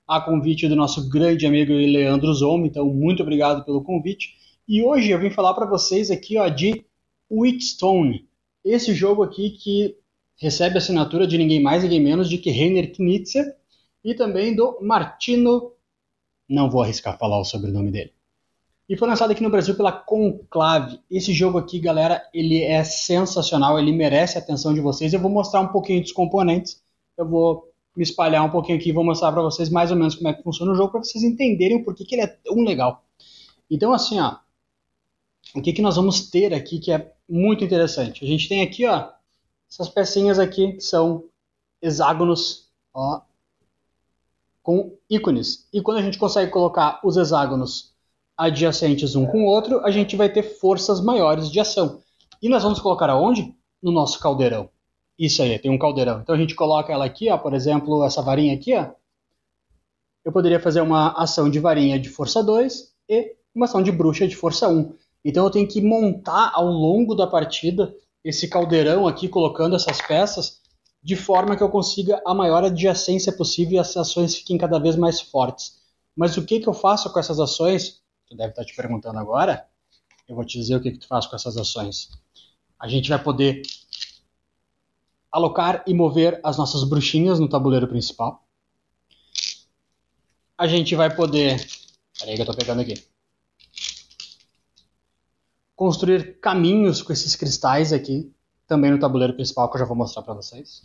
a convite do nosso grande amigo Leandro Zomo, então muito obrigado pelo convite. E hoje eu vim falar para vocês aqui ó, de Wheatstone, esse jogo aqui que recebe a assinatura de ninguém mais ninguém menos de que Reiner Knizia e também do Martino, não vou arriscar falar o sobrenome dele. E foi lançado aqui no Brasil pela Conclave. Esse jogo aqui, galera, ele é sensacional, ele merece a atenção de vocês. Eu vou mostrar um pouquinho dos componentes, eu vou me espalhar um pouquinho aqui e vou mostrar para vocês mais ou menos como é que funciona o jogo para vocês entenderem o porquê que ele é tão legal. Então, assim, ó, o que, que nós vamos ter aqui que é muito interessante. A gente tem aqui, ó, essas pecinhas aqui que são hexágonos, ó, com ícones. E quando a gente consegue colocar os hexágonos adjacentes um com o outro, a gente vai ter forças maiores de ação. E nós vamos colocar aonde? No nosso caldeirão. Isso aí, tem um caldeirão. Então a gente coloca ela aqui, ó, por exemplo, essa varinha aqui, ó. Eu poderia fazer uma ação de varinha de força 2 e uma ação de bruxa de força 1. Então eu tenho que montar ao longo da partida esse caldeirão aqui, colocando essas peças, de forma que eu consiga a maior adjacência possível e as ações fiquem cada vez mais fortes. Mas o que, que eu faço com essas ações? Tu deve estar te perguntando agora. Eu vou te dizer o que, que tu faz com essas ações. A gente vai poder alocar e mover as nossas bruxinhas no tabuleiro principal. A gente vai poder. Peraí que eu tô pegando aqui. Construir caminhos com esses cristais aqui, também no tabuleiro principal, que eu já vou mostrar para vocês.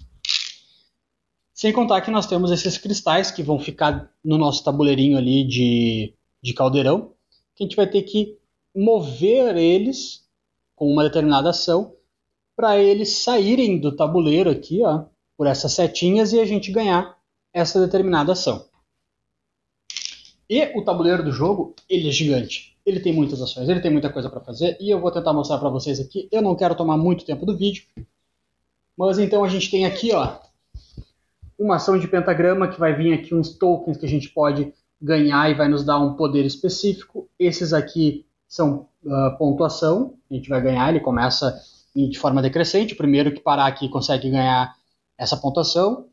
Sem contar que nós temos esses cristais que vão ficar no nosso tabuleirinho ali de, de caldeirão, que a gente vai ter que mover eles com uma determinada ação para eles saírem do tabuleiro aqui, ó, por essas setinhas e a gente ganhar essa determinada ação. E o tabuleiro do jogo, ele é gigante. Ele tem muitas ações, ele tem muita coisa para fazer e eu vou tentar mostrar para vocês aqui. Eu não quero tomar muito tempo do vídeo, mas então a gente tem aqui, ó, uma ação de pentagrama que vai vir aqui uns tokens que a gente pode ganhar e vai nos dar um poder específico. Esses aqui são uh, pontuação, a gente vai ganhar, ele começa de forma decrescente. O primeiro que parar aqui consegue ganhar essa pontuação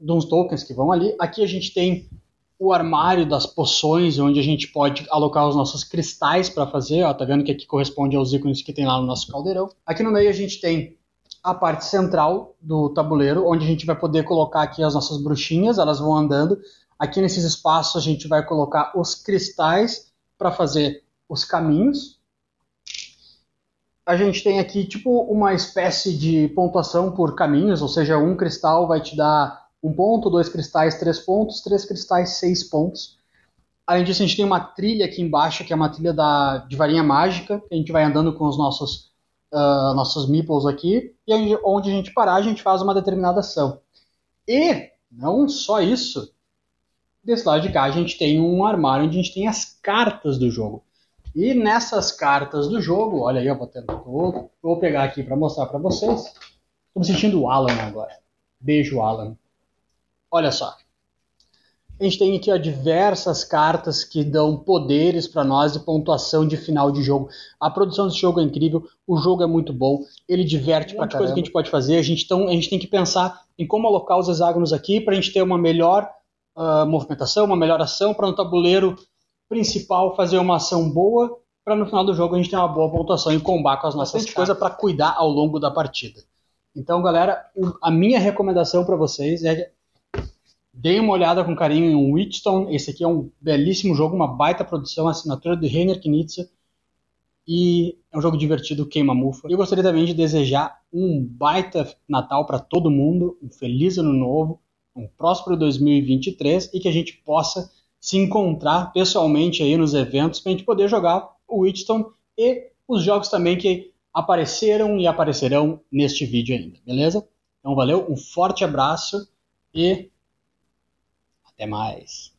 de uns tokens que vão ali. Aqui a gente tem o armário das poções, onde a gente pode alocar os nossos cristais para fazer. Ó, tá vendo que aqui corresponde aos ícones que tem lá no nosso caldeirão. Aqui no meio a gente tem a parte central do tabuleiro, onde a gente vai poder colocar aqui as nossas bruxinhas, elas vão andando. Aqui nesses espaços a gente vai colocar os cristais para fazer os caminhos a gente tem aqui tipo uma espécie de pontuação por caminhos, ou seja, um cristal vai te dar um ponto, dois cristais, três pontos, três cristais, seis pontos. Além disso, a gente tem uma trilha aqui embaixo, que é uma trilha da, de varinha mágica, que a gente vai andando com os nossos, uh, nossos meeples aqui, e onde a gente parar, a gente faz uma determinada ação. E, não só isso, desse lado de cá a gente tem um armário onde a gente tem as cartas do jogo. E nessas cartas do jogo, olha aí, eu vou tentar, vou, vou pegar aqui para mostrar para vocês. Estou me sentindo o Alan agora. Beijo, Alan. Olha só. A gente tem aqui ó, diversas cartas que dão poderes para nós de pontuação de final de jogo. A produção desse jogo é incrível, o jogo é muito bom, ele diverte para coisa que a gente pode fazer. A gente, então, a gente tem que pensar em como alocar os hexágonos aqui para a gente ter uma melhor uh, movimentação, uma melhor ação para no tabuleiro principal fazer uma ação boa para no final do jogo a gente ter uma boa pontuação e combar com as nossas coisas para cuidar ao longo da partida. Então, galera, a minha recomendação para vocês é deem uma olhada com carinho em Witchstone. Esse aqui é um belíssimo jogo, uma baita produção, assinatura do Reiner Knizia. E é um jogo divertido, queima mufa. Eu gostaria também de desejar um baita Natal para todo mundo, um feliz ano novo, um próspero 2023 e que a gente possa se encontrar pessoalmente aí nos eventos para a gente poder jogar o Witchstone e os jogos também que apareceram e aparecerão neste vídeo ainda, beleza? Então valeu, um forte abraço e até mais.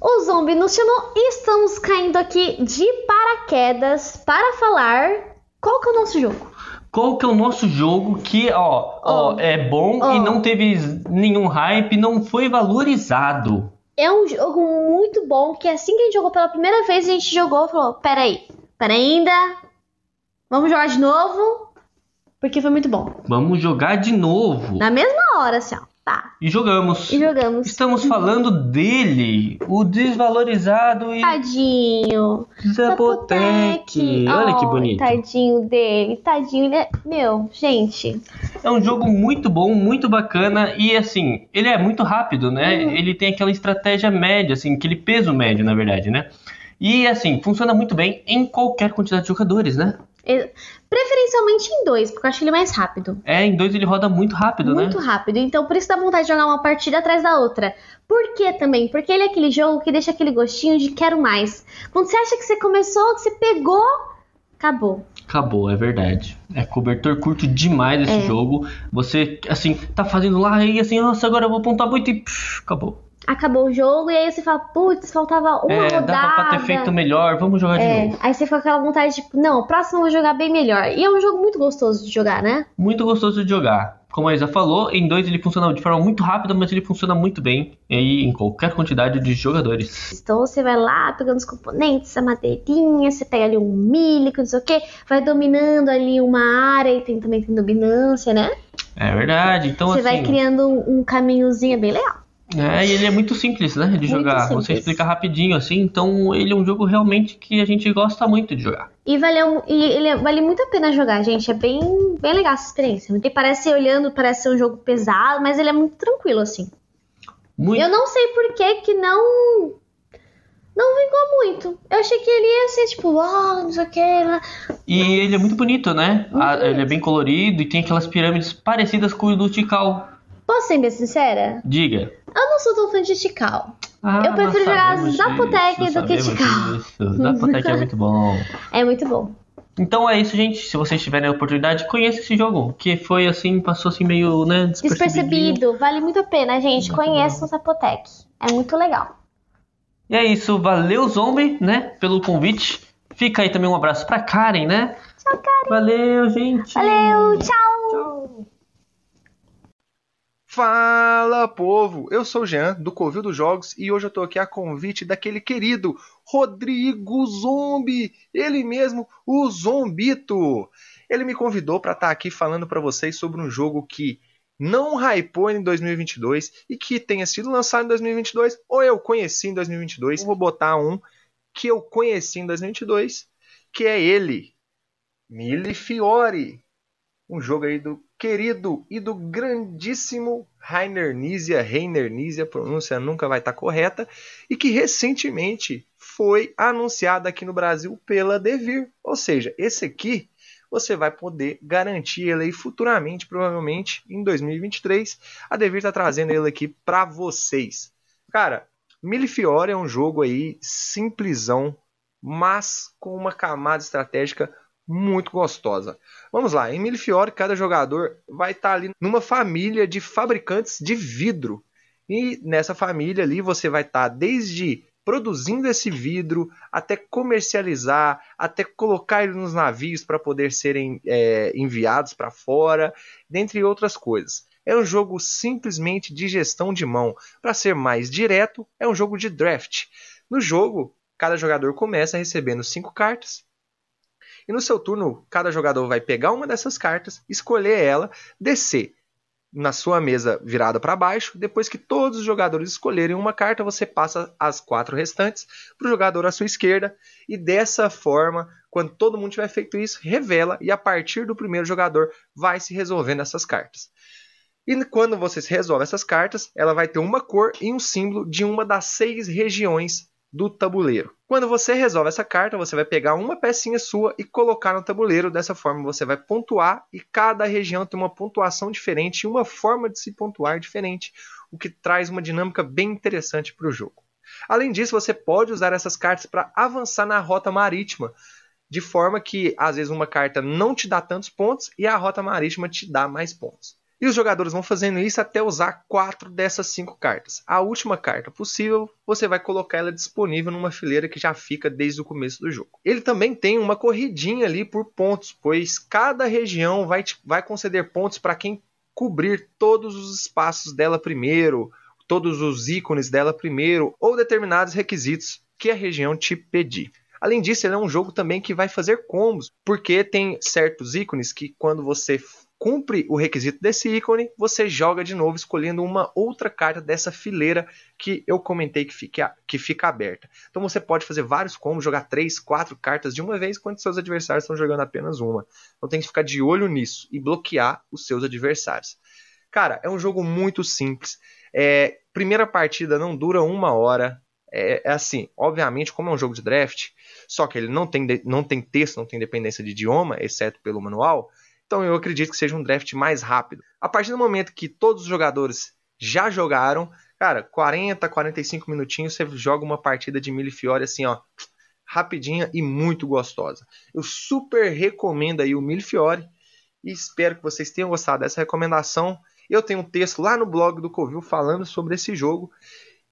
O Zombie nos chamou e estamos caindo aqui de paraquedas para falar qual que é o nosso jogo qual que é o nosso jogo que, ó, ó, oh. é bom oh. e não teve nenhum hype, não foi valorizado. É um jogo muito bom que assim que a gente jogou pela primeira vez, a gente jogou e falou: peraí, peraí ainda, vamos jogar de novo, porque foi muito bom. Vamos jogar de novo. Na mesma hora, assim, ó. Tá. E jogamos. E jogamos. Estamos falando dele, o desvalorizado e. Tadinho. Zapotec. Olha que bonito. Tadinho dele. Tadinho. Ele é... Meu, gente. É um jogo muito bom, muito bacana e assim, ele é muito rápido, né? Uhum. Ele tem aquela estratégia média, assim, aquele peso médio, na verdade, né? E assim, funciona muito bem em qualquer quantidade de jogadores, né? Preferencialmente em dois, porque eu acho ele mais rápido. É, em dois ele roda muito rápido, muito né? Muito rápido. Então por isso dá vontade de jogar uma partida atrás da outra. Por que também? Porque ele é aquele jogo que deixa aquele gostinho de quero mais. Quando você acha que você começou, que você pegou, acabou. Acabou, é verdade. É cobertor curto demais esse é. jogo. Você, assim, tá fazendo lá e assim, nossa, agora eu vou apontar muito e acabou acabou o jogo e aí você fala, putz, faltava uma é, rodada. Dava pra ter feito melhor, vamos jogar é, de novo. Aí você fica com aquela vontade de, tipo, não, o próximo eu vou jogar bem melhor. E é um jogo muito gostoso de jogar, né? Muito gostoso de jogar. como a Isa falou, em dois ele funciona de forma muito rápida, mas ele funciona muito bem aí em qualquer quantidade de jogadores. Então você vai lá pegando os componentes, a madeirinha, você pega ali um milho, não sei o que, vai dominando ali uma área e tem, também tem dominância, né? É verdade. Então você assim, vai criando um, um caminhozinho bem legal. É, e ele é muito simples, né, de Muito jogar. simples. Você explica rapidinho assim, então ele é um jogo realmente que a gente gosta muito de jogar. E, valeu, e ele é- vale muito a pena jogar, gente. É bem, bem legal essa experiência. Porque parece, olhando, parece ser um jogo pesado, mas ele é muito tranquilo, assim. Muito Eu não sei por que que não. Não vingou muito. Eu achei que ele ia ser tipo, uau, não sei o que. Lá. E ele é muito bonito, né? Muito Ah, ele é bonito. bem colorido e tem aquelas pirâmides parecidas com o do Tikal. Posso ser bem sincera? Diga. Eu não sou tão fã de Tikal. Ah, Eu prefiro jogar Zapotec do que Tikal. Zapotec é muito bom. É muito bom. Então é isso, gente. Se vocês tiverem a oportunidade, conheça esse jogo. Que foi assim, passou assim meio, né, despercebido. Despercebido. Vale muito a pena, gente. Muito Conheçam o Zapotec. É muito legal. E é isso, valeu Zombie, né, pelo convite. Fica aí também um abraço pra Karen, né? Tchau, Karen. Valeu, gente. Valeu, tchau. Fala, povo! Eu sou o Jean, do Covil dos Jogos, e hoje eu tô aqui a convite daquele querido Rodrigo Zombi, ele mesmo, o Zombito. Ele me convidou para estar aqui falando para vocês sobre um jogo que não hypou em 2022 e que tenha sido lançado em 2022, ou eu conheci em 2022. Eu vou botar um que eu conheci em 2022, que é ele, Mille Fiore um jogo aí do querido e do grandíssimo Rainer Nizia, Reiner Nizia, pronúncia nunca vai estar correta, e que recentemente foi anunciado aqui no Brasil pela Devir. Ou seja, esse aqui você vai poder garantir ele aí futuramente, provavelmente em 2023. A Devir está trazendo ele aqui para vocês. Cara, Millefiore é um jogo aí simplesão, mas com uma camada estratégica muito gostosa. Vamos lá, em Millefiore, cada jogador vai estar ali numa família de fabricantes de vidro. E nessa família ali você vai estar desde produzindo esse vidro até comercializar, até colocar ele nos navios para poder serem é, enviados para fora, dentre outras coisas. É um jogo simplesmente de gestão de mão. Para ser mais direto, é um jogo de draft. No jogo, cada jogador começa recebendo cinco cartas e no seu turno, cada jogador vai pegar uma dessas cartas, escolher ela, descer na sua mesa virada para baixo. Depois que todos os jogadores escolherem uma carta, você passa as quatro restantes para o jogador à sua esquerda. E dessa forma, quando todo mundo tiver feito isso, revela e a partir do primeiro jogador vai se resolvendo essas cartas. E quando você resolve essas cartas, ela vai ter uma cor e um símbolo de uma das seis regiões do tabuleiro. Quando você resolve essa carta, você vai pegar uma pecinha sua e colocar no tabuleiro. Dessa forma, você vai pontuar e cada região tem uma pontuação diferente e uma forma de se pontuar diferente, o que traz uma dinâmica bem interessante para o jogo. Além disso, você pode usar essas cartas para avançar na rota marítima, de forma que às vezes uma carta não te dá tantos pontos e a rota marítima te dá mais pontos. E os jogadores vão fazendo isso até usar quatro dessas cinco cartas. A última carta possível, você vai colocar ela disponível numa fileira que já fica desde o começo do jogo. Ele também tem uma corridinha ali por pontos, pois cada região vai, te- vai conceder pontos para quem cobrir todos os espaços dela primeiro, todos os ícones dela primeiro, ou determinados requisitos que a região te pedir. Além disso, ele é um jogo também que vai fazer combos, porque tem certos ícones que quando você cumpre o requisito desse ícone, você joga de novo escolhendo uma outra carta dessa fileira que eu comentei que fica, que fica aberta. Então você pode fazer vários combos, jogar três, quatro cartas de uma vez, quando seus adversários estão jogando apenas uma. Então tem que ficar de olho nisso e bloquear os seus adversários. Cara, é um jogo muito simples. É, primeira partida não dura uma hora. É, é assim, obviamente, como é um jogo de draft, só que ele não tem, não tem texto, não tem dependência de idioma, exceto pelo manual. Então eu acredito que seja um draft mais rápido. A partir do momento que todos os jogadores já jogaram, cara, 40, 45 minutinhos, você joga uma partida de Millefiore assim, ó, rapidinha e muito gostosa. Eu super recomendo aí o Millefiore e espero que vocês tenham gostado dessa recomendação. Eu tenho um texto lá no blog do Covil falando sobre esse jogo.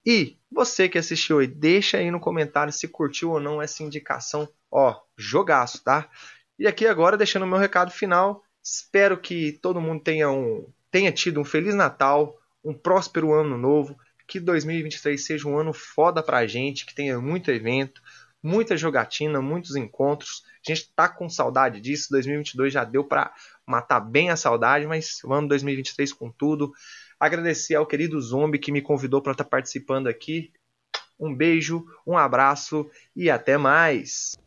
E você que assistiu aí, deixa aí no comentário se curtiu ou não essa indicação. Ó, jogaço, tá? E aqui agora, deixando o meu recado final, espero que todo mundo tenha um tenha tido um Feliz Natal, um próspero ano novo, que 2023 seja um ano foda pra gente, que tenha muito evento, muita jogatina, muitos encontros. A gente tá com saudade disso. 2022 já deu para matar bem a saudade, mas vamos 2023 com tudo. Agradecer ao querido Zombie que me convidou para estar tá participando aqui. Um beijo, um abraço e até mais.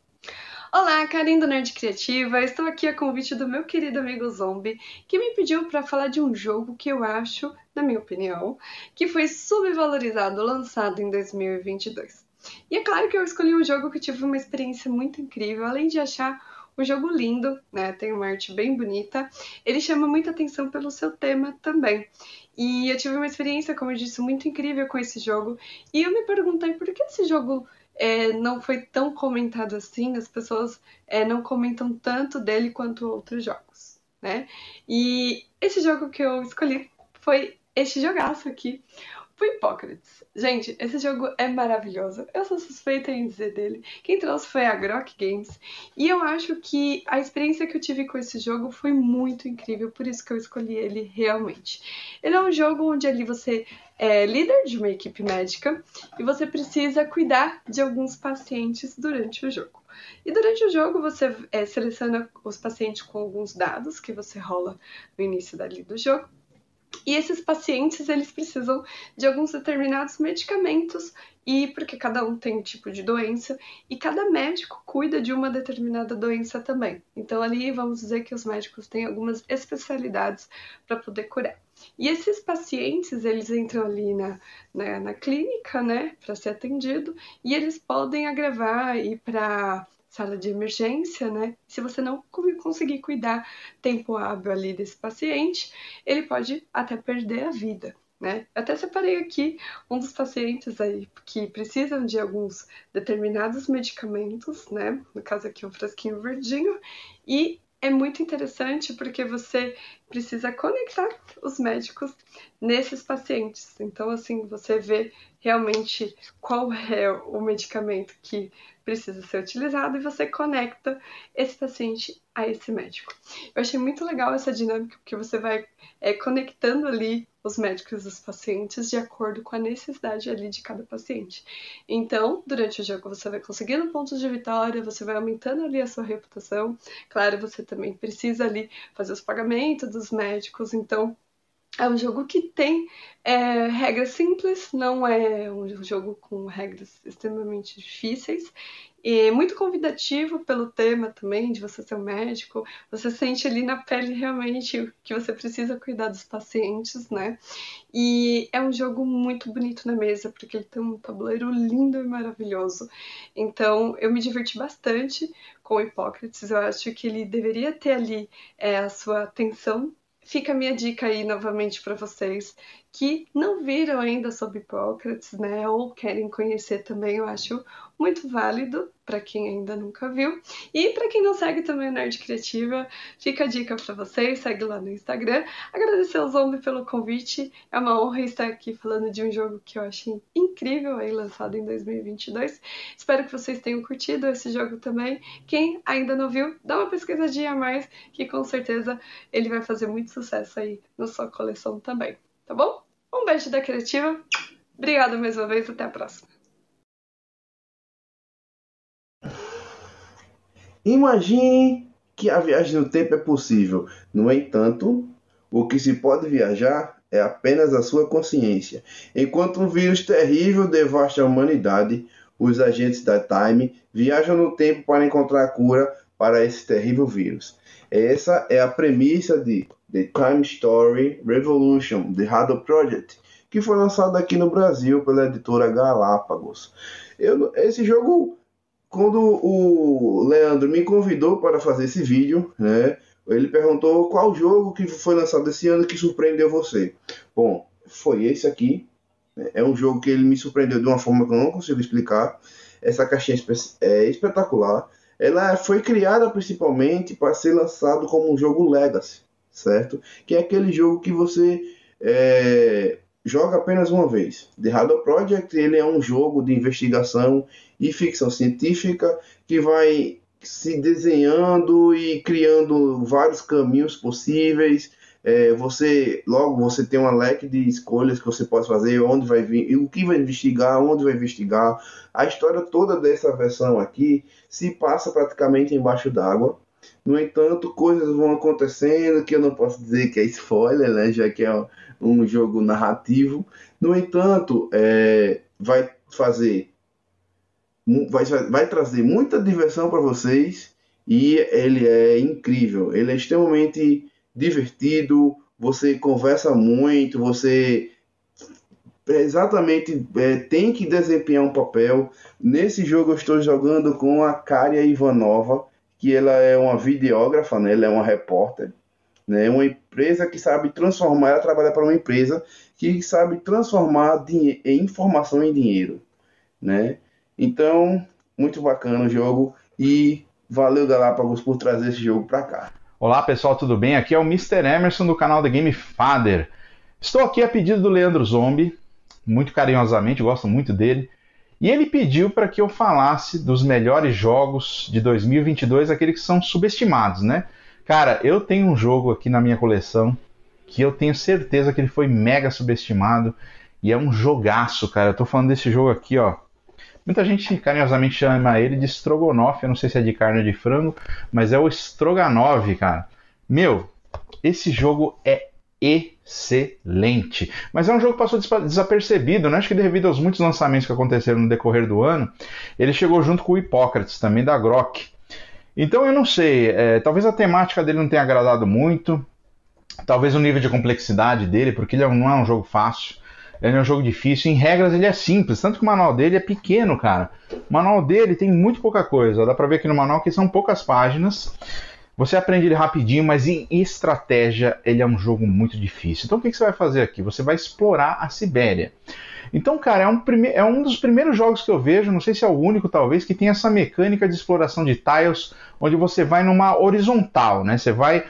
Olá, Karen do Nerd Criativa. Estou aqui a convite do meu querido amigo Zombie, que me pediu para falar de um jogo que eu acho, na minha opinião, que foi subvalorizado, lançado em 2022. E é claro que eu escolhi um jogo que tive uma experiência muito incrível, além de achar um jogo lindo, né? Tem uma arte bem bonita. Ele chama muita atenção pelo seu tema também. E eu tive uma experiência, como eu disse, muito incrível com esse jogo. E eu me perguntei por que esse jogo é, não foi tão comentado assim, as pessoas é, não comentam tanto dele quanto outros jogos, né? E esse jogo que eu escolhi foi este jogaço aqui, o Hipócrates. Gente, esse jogo é maravilhoso. Eu sou suspeita em dizer dele. Quem trouxe foi a Grok Games. E eu acho que a experiência que eu tive com esse jogo foi muito incrível, por isso que eu escolhi ele realmente. Ele é um jogo onde ali você é líder de uma equipe médica e você precisa cuidar de alguns pacientes durante o jogo. E durante o jogo você é, seleciona os pacientes com alguns dados que você rola no início dali do jogo e esses pacientes, eles precisam de alguns determinados medicamentos e porque cada um tem um tipo de doença e cada médico cuida de uma determinada doença também. Então ali vamos dizer que os médicos têm algumas especialidades para poder curar. E esses pacientes, eles entram ali na, na, na clínica, né, para ser atendido, e eles podem agravar e para sala de emergência, né? Se você não conseguir cuidar tempo hábil ali desse paciente, ele pode até perder a vida. Né? Até separei aqui um dos pacientes aí que precisam de alguns determinados medicamentos, né? No caso aqui um frasquinho verdinho, e é muito interessante porque você precisa conectar os médicos nesses pacientes. Então, assim, você vê realmente qual é o medicamento que precisa ser utilizado e você conecta esse paciente a esse médico. Eu achei muito legal essa dinâmica, porque você vai é, conectando ali os médicos e os pacientes de acordo com a necessidade ali de cada paciente. Então, durante o jogo você vai conseguindo pontos de vitória, você vai aumentando ali a sua reputação. Claro, você também precisa ali fazer os pagamentos dos médicos, então é um jogo que tem é, regras simples, não é um jogo com regras extremamente difíceis. E muito convidativo pelo tema também, de você ser um médico. Você sente ali na pele realmente que você precisa cuidar dos pacientes, né? E é um jogo muito bonito na mesa, porque ele tem um tabuleiro lindo e maravilhoso. Então, eu me diverti bastante com Hipócrates. Eu acho que ele deveria ter ali é, a sua atenção fica a minha dica aí novamente para vocês que não viram ainda sobre Hipócrates, né, ou querem conhecer também, eu acho muito válido para quem ainda nunca viu. E para quem não segue também o Nerd Criativa, fica a dica para vocês, segue lá no Instagram. Agradecer ao Zombie pelo convite. É uma honra estar aqui falando de um jogo que eu achei incrível aí lançado em 2022. Espero que vocês tenham curtido esse jogo também. Quem ainda não viu, dá uma pesquisadinha a mais, que com certeza ele vai fazer muito sucesso aí na sua coleção também. Tá bom? Um beijo da Criativa. Obrigada mais uma vez, até a próxima. Imagine que a viagem no tempo é possível. No entanto, o que se pode viajar é apenas a sua consciência. Enquanto um vírus terrível devasta a humanidade, os agentes da Time viajam no tempo para encontrar a cura para esse terrível vírus. Essa é a premissa de The Time Story Revolution, The Hado Project, que foi lançado aqui no Brasil pela editora Galápagos. Eu, esse jogo quando o Leandro me convidou para fazer esse vídeo, né, ele perguntou qual jogo que foi lançado esse ano que surpreendeu você. Bom, foi esse aqui. Né, é um jogo que ele me surpreendeu de uma forma que eu não consigo explicar. Essa caixinha é espetacular. Ela foi criada principalmente para ser lançado como um jogo Legacy, certo? Que é aquele jogo que você é, joga apenas uma vez. The Hado Project ele é um jogo de investigação e ficção científica que vai se desenhando e criando vários caminhos possíveis é, você logo você tem uma leque de escolhas que você pode fazer, onde vai vir, o que vai investigar, onde vai investigar. A história toda dessa versão aqui se passa praticamente embaixo d'água. No entanto, coisas vão acontecendo que eu não posso dizer que é spoiler, né, já que é um jogo narrativo. No entanto, é, vai fazer vai, vai trazer muita diversão para vocês e ele é incrível. Ele é extremamente divertido, você conversa muito, você exatamente é, tem que desempenhar um papel. Nesse jogo eu estou jogando com a Karia Ivanova, que ela é uma videógrafa, né? ela é uma repórter, né? uma empresa que sabe transformar, ela trabalha para uma empresa que sabe transformar informação em dinheiro. Né? Então, muito bacana o jogo e valeu Galápagos por trazer esse jogo para cá. Olá pessoal, tudo bem? Aqui é o Mr. Emerson do canal The Game Father. Estou aqui a pedido do Leandro Zombie, muito carinhosamente, gosto muito dele. E ele pediu para que eu falasse dos melhores jogos de 2022, aqueles que são subestimados, né? Cara, eu tenho um jogo aqui na minha coleção que eu tenho certeza que ele foi mega subestimado e é um jogaço, cara. Eu tô falando desse jogo aqui, ó. Muita gente carinhosamente chama ele de Strogonoff, eu não sei se é de carne ou de frango, mas é o Stroganov, cara. Meu, esse jogo é excelente. Mas é um jogo que passou desapercebido, né? Acho que devido aos muitos lançamentos que aconteceram no decorrer do ano, ele chegou junto com o Hipócrates, também da Grok. Então eu não sei, é, talvez a temática dele não tenha agradado muito, talvez o nível de complexidade dele, porque ele não é um jogo fácil. Ele é um jogo difícil. Em regras, ele é simples. Tanto que o manual dele é pequeno, cara. O manual dele tem muito pouca coisa. Dá pra ver aqui no manual que são poucas páginas. Você aprende ele rapidinho, mas em estratégia ele é um jogo muito difícil. Então o que, você vai fazer aqui? Você vai explorar a Sibéria. Então, cara, é um, é um dos primeiros jogos que eu vejo, não sei se é o único talvez, que tem essa mecânica de exploração de tiles, onde você vai numa horizontal, né? Você vai.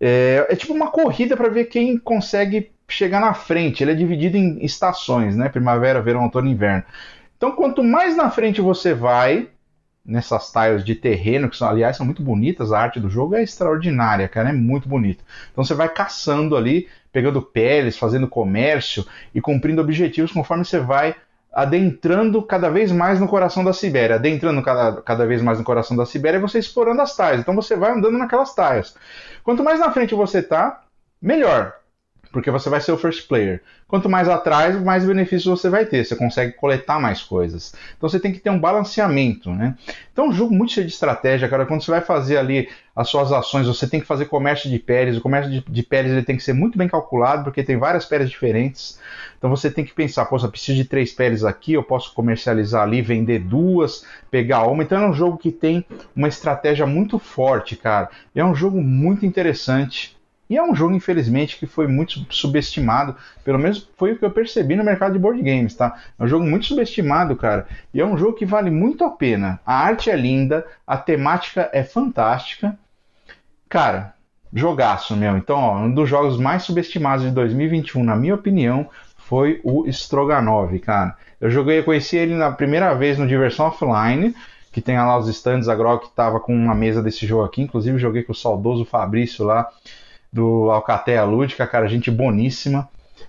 É, é tipo uma corrida para ver quem consegue chegar na frente. Ele é dividido em estações, né? Primavera, verão, outono e inverno. Então, quanto mais na frente você vai, nessas tiles de terreno, que são, aliás, são muito bonitas, a arte do jogo é extraordinária, cara, é muito bonito. Então você vai caçando ali, pegando peles, fazendo comércio e cumprindo objetivos conforme você vai adentrando cada vez mais no coração da Sibéria. Adentrando cada, cada vez mais no coração da Sibéria, você explorando as tiles. Então você vai andando naquelas tiles. Quanto mais na frente você tá, melhor porque você vai ser o first player. Quanto mais atrás, mais benefícios você vai ter, você consegue coletar mais coisas. Então você tem que ter um balanceamento, né? Então um jogo muito cheio de estratégia, cara. Quando você vai fazer ali as suas ações, você tem que fazer comércio de peles. O comércio de, de peles ele tem que ser muito bem calculado, porque tem várias peles diferentes. Então você tem que pensar, poxa, preciso de três peles aqui, eu posso comercializar ali, vender duas, pegar uma. Então é um jogo que tem uma estratégia muito forte, cara. é um jogo muito interessante. E é um jogo, infelizmente, que foi muito subestimado. Pelo menos foi o que eu percebi no mercado de board games, tá? É um jogo muito subestimado, cara. E é um jogo que vale muito a pena. A arte é linda, a temática é fantástica. Cara, jogaço, meu. Então, ó, um dos jogos mais subestimados de 2021, na minha opinião, foi o Stroganov, cara. Eu joguei, eu conheci ele na primeira vez no Diversão Offline, que tem lá os stands, a Grok tava com uma mesa desse jogo aqui, inclusive joguei com o saudoso Fabrício lá, do Alcatea Lúdica, cara, gente boníssima.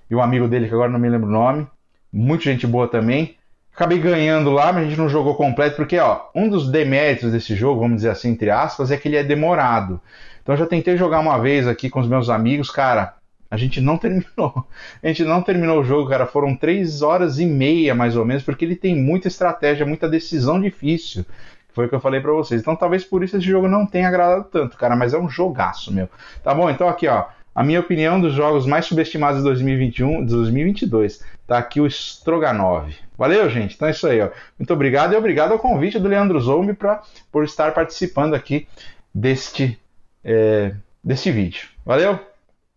E um amigo dele, que agora não me lembro o nome, muito gente boa também. Acabei ganhando lá, mas a gente não jogou completo, porque ó, um dos deméritos desse jogo, vamos dizer assim, entre aspas, é que ele é demorado. Então já tentei jogar uma vez aqui com os meus amigos, cara, a gente não terminou. A gente não terminou o jogo, cara. Foram três horas e meia, mais ou menos, porque ele tem muita estratégia, muita decisão difícil. Foi o que eu falei para vocês. Então talvez por isso esse jogo não tenha agradado tanto, cara, mas é um jogaço, meu. Tá bom? Então aqui, ó, a minha opinião dos jogos mais subestimados de 2021, de 2022. Tá aqui o Stroganov. Valeu, gente. Então é isso aí, ó. Muito obrigado e obrigado ao convite do Leandro Zombi pra, por estar participando aqui deste, é, deste vídeo. Valeu?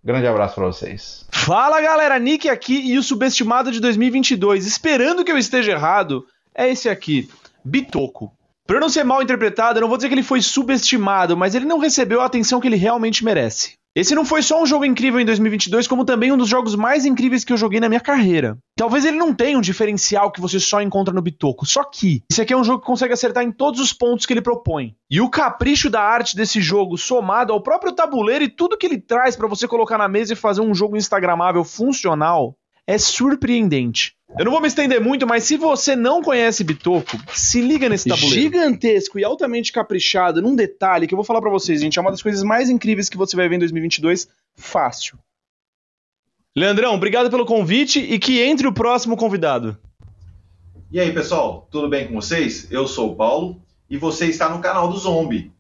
Grande abraço para vocês. Fala galera, Nick aqui e o subestimado de 2022. Esperando que eu esteja errado, é esse aqui, Bitoco. Pra não ser mal interpretado, eu não vou dizer que ele foi subestimado, mas ele não recebeu a atenção que ele realmente merece. Esse não foi só um jogo incrível em 2022, como também um dos jogos mais incríveis que eu joguei na minha carreira. Talvez ele não tenha um diferencial que você só encontra no Bitoco, só que esse aqui é um jogo que consegue acertar em todos os pontos que ele propõe. E o capricho da arte desse jogo, somado ao próprio tabuleiro e tudo que ele traz para você colocar na mesa e fazer um jogo instagramável funcional, é surpreendente. Eu não vou me estender muito, mas se você não conhece Bitoco, se liga nesse tabuleiro. Gigantesco e altamente caprichado, num detalhe que eu vou falar para vocês, gente, é uma das coisas mais incríveis que você vai ver em 2022, fácil. Leandrão, obrigado pelo convite e que entre o próximo convidado. E aí, pessoal, tudo bem com vocês? Eu sou o Paulo e você está no canal do Zombie.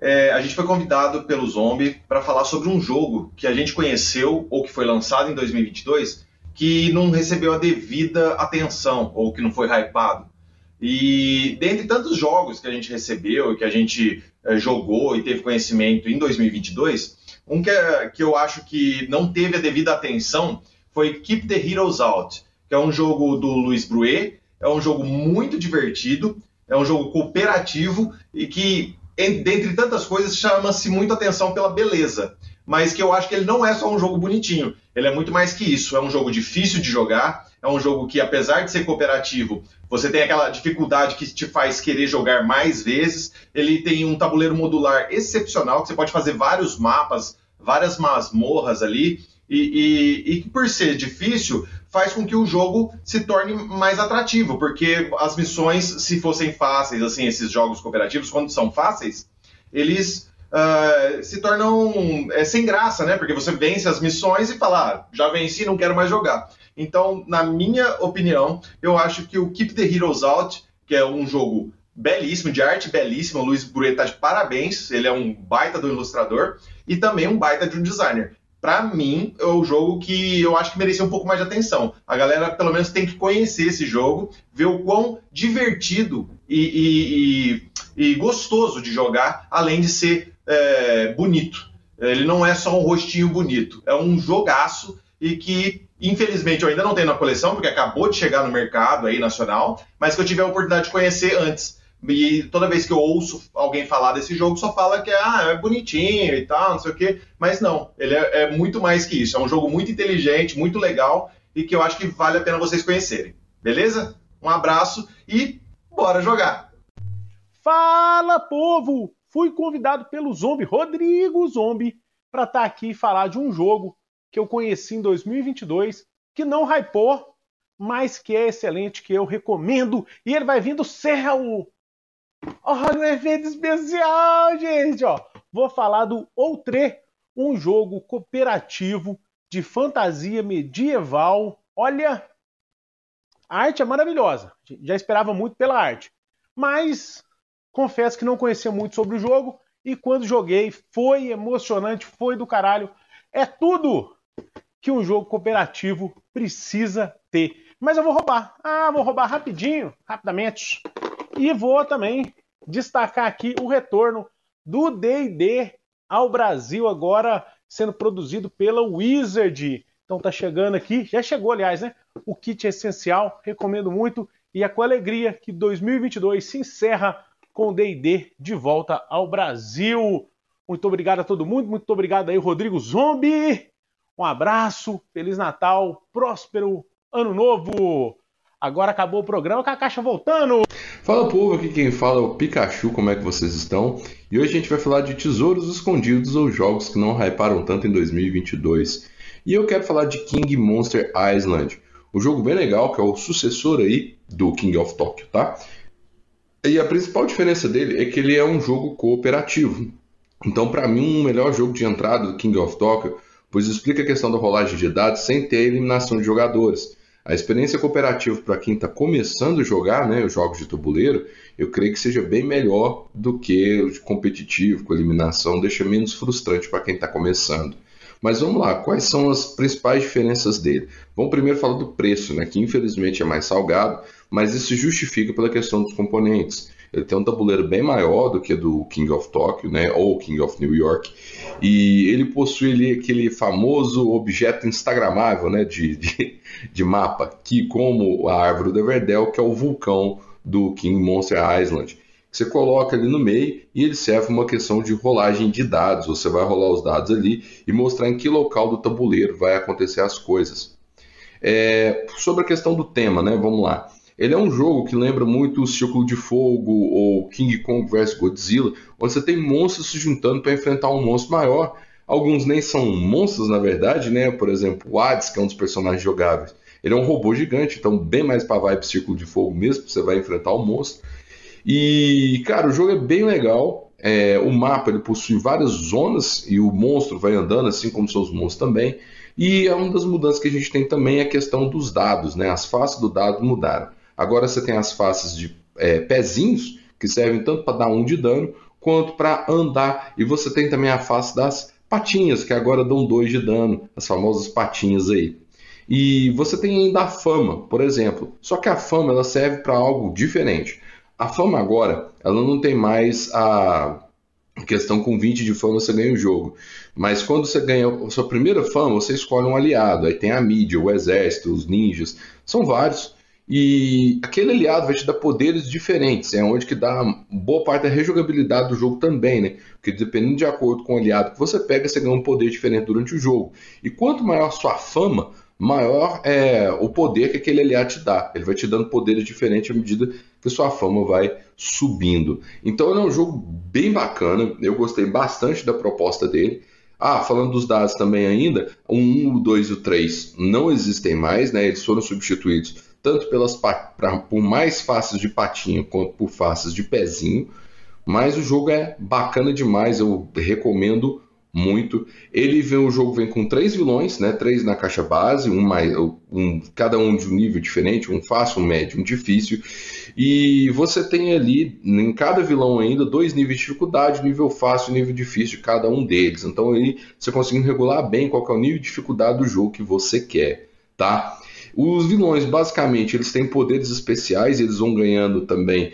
É, a gente foi convidado pelo Zombie para falar sobre um jogo que a gente conheceu ou que foi lançado em 2022 que não recebeu a devida atenção ou que não foi hypado. E dentre tantos jogos que a gente recebeu e que a gente é, jogou e teve conhecimento em 2022, um que, é, que eu acho que não teve a devida atenção foi Keep the Heroes Out, que é um jogo do Luiz Bruet, é um jogo muito divertido, é um jogo cooperativo e que, dentre tantas coisas, chama-se muito atenção pela beleza mas que eu acho que ele não é só um jogo bonitinho. Ele é muito mais que isso. É um jogo difícil de jogar, é um jogo que, apesar de ser cooperativo, você tem aquela dificuldade que te faz querer jogar mais vezes. Ele tem um tabuleiro modular excepcional, que você pode fazer vários mapas, várias masmorras ali. E, e, e por ser difícil, faz com que o jogo se torne mais atrativo, porque as missões, se fossem fáceis, assim, esses jogos cooperativos, quando são fáceis, eles uh, se tornam é, sem graça, né? Porque você vence as missões e fala, ah, já venci, não quero mais jogar. Então, na minha opinião, eu acho que o Keep the Heroes Out, que é um jogo belíssimo, de arte belíssima, o Luiz Bruet tá de parabéns, ele é um baita do ilustrador e também um baita de um designer. Para mim, é o jogo que eu acho que merecia um pouco mais de atenção. A galera, pelo menos, tem que conhecer esse jogo, ver o quão divertido e, e, e, gostoso de jogar, além de ser é, bonito. Ele não é só um rostinho bonito, é um jogaço e que, infelizmente, eu ainda não tenho na coleção, porque acabou de chegar no mercado aí nacional, mas que eu tive a oportunidade de conhecer antes. E toda vez que eu ouço alguém falar desse jogo, só fala que ah, é bonitinho e tal, não sei o quê. Mas não, ele é, é muito mais que isso. É um jogo muito inteligente, muito legal e que eu acho que vale a pena vocês conhecerem. Beleza? Um abraço e bora jogar! Fala, povo! fui convidado pelo Zombie, Rodrigo Zombie, para estar tá aqui e falar de um jogo que eu conheci em 2022, que não hypou, mas que é excelente, que eu recomendo. E ele vai vir do céu! Olha o evento especial, gente! Ó, vou falar do Outre, um jogo cooperativo de fantasia medieval. Olha, a arte é maravilhosa. Já esperava muito pela arte. Mas Confesso que não conhecia muito sobre o jogo e quando joguei foi emocionante, foi do caralho. É tudo que um jogo cooperativo precisa ter. Mas eu vou roubar. Ah, vou roubar rapidinho, rapidamente. E vou também destacar aqui o retorno do D&D ao Brasil agora sendo produzido pela Wizard. Então tá chegando aqui, já chegou aliás, né? O kit é essencial, recomendo muito e é com alegria que 2022 se encerra com o D&D de volta ao Brasil. Muito obrigado a todo mundo, muito obrigado aí, Rodrigo Zombie. Um abraço, Feliz Natal, próspero Ano Novo. Agora acabou o programa com a caixa voltando. Fala povo, aqui quem fala é o Pikachu, como é que vocês estão? E hoje a gente vai falar de tesouros escondidos ou jogos que não hyparam tanto em 2022. E eu quero falar de King Monster Island, um jogo bem legal que é o sucessor aí do King of Tokyo, tá? E a principal diferença dele é que ele é um jogo cooperativo. Então, para mim, um melhor jogo de entrada do King of Tokyo, pois explica a questão da rolagem de dados sem ter a eliminação de jogadores. A experiência cooperativa para quem está começando a jogar né, os jogos de tabuleiro, eu creio que seja bem melhor do que o competitivo, com eliminação, deixa menos frustrante para quem está começando. Mas vamos lá, quais são as principais diferenças dele? Vamos primeiro falar do preço, né, que infelizmente é mais salgado, mas isso justifica pela questão dos componentes. Ele tem um tabuleiro bem maior do que do King of Tokyo, né, ou King of New York, e ele possui ali aquele famoso objeto instagramável, né, de, de, de mapa, que como a árvore do Everdell, que é o vulcão do King Monster Island. Você coloca ali no meio e ele serve uma questão de rolagem de dados. Você vai rolar os dados ali e mostrar em que local do tabuleiro vai acontecer as coisas. É, sobre a questão do tema, né? Vamos lá. Ele é um jogo que lembra muito o Círculo de Fogo ou King Kong vs Godzilla, onde você tem monstros se juntando para enfrentar um monstro maior. Alguns nem são monstros, na verdade, né? Por exemplo, o Hades, que é um dos personagens jogáveis. Ele é um robô gigante, então bem mais para vibe Círculo de Fogo mesmo, você vai enfrentar o um monstro. E, cara, o jogo é bem legal. É, o mapa ele possui várias zonas e o monstro vai andando, assim como seus monstros também. E é uma das mudanças que a gente tem também é a questão dos dados, né? As faces do dado mudaram. Agora você tem as faces de é, pezinhos, que servem tanto para dar um de dano, quanto para andar. E você tem também a face das patinhas, que agora dão dois de dano, as famosas patinhas aí. E você tem ainda a fama, por exemplo. Só que a fama ela serve para algo diferente. A fama agora, ela não tem mais a questão com 20 de fama você ganha o jogo. Mas quando você ganha a sua primeira fama, você escolhe um aliado. Aí tem a mídia, o exército, os ninjas, são vários. E aquele aliado vai te dar poderes diferentes, é onde que dá boa parte da rejogabilidade do jogo também, né? Porque dependendo de acordo com o aliado que você pega, você ganha um poder diferente durante o jogo. E quanto maior a sua fama, maior é o poder que aquele aliado te dá. Ele vai te dando poderes diferentes à medida que sua fama vai subindo. Então ele é um jogo bem bacana, eu gostei bastante da proposta dele. Ah, falando dos dados também ainda, o 1, o 2 e o 3 não existem mais, né? Eles foram substituídos tanto pelas pra, por mais faces de patinho quanto por faces de pezinho. Mas o jogo é bacana demais, eu recomendo muito. Ele vem, o jogo vem com três vilões, né? Três na caixa base, um mais, um, cada um de um nível diferente, um fácil, um médio, um difícil. E você tem ali em cada vilão ainda dois níveis de dificuldade, nível fácil e nível difícil de cada um deles. Então aí você consegue regular bem qual é o nível de dificuldade do jogo que você quer, tá? Os vilões, basicamente, eles têm poderes especiais, eles vão ganhando também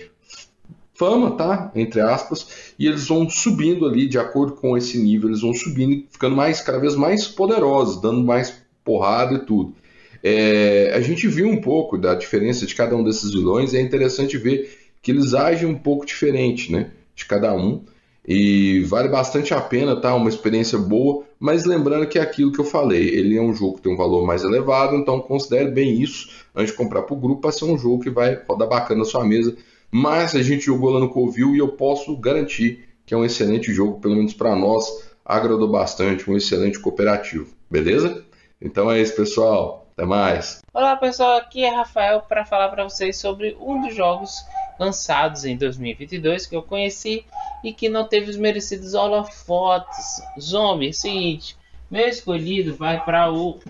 fama, tá? Entre aspas, e eles vão subindo ali de acordo com esse nível, eles vão subindo, ficando mais cada vez mais poderosos, dando mais porrada e tudo. É, a gente viu um pouco da diferença de cada um desses vilões, e é interessante ver que eles agem um pouco diferente, né? De cada um. E vale bastante a pena, tá? Uma experiência boa, mas lembrando que é aquilo que eu falei, ele é um jogo que tem um valor mais elevado, então considere bem isso antes de comprar para o grupo, para ser um jogo que vai rodar bacana na sua mesa mas a gente jogou lá no Covil e eu posso garantir que é um excelente jogo, pelo menos para nós, agradou bastante, um excelente cooperativo, beleza? Então é isso, pessoal. Até mais. Olá, pessoal. Aqui é Rafael para falar para vocês sobre um dos jogos lançados em 2022 que eu conheci e que não teve os merecidos holofotes. Zombie, é o seguinte, meu escolhido vai para o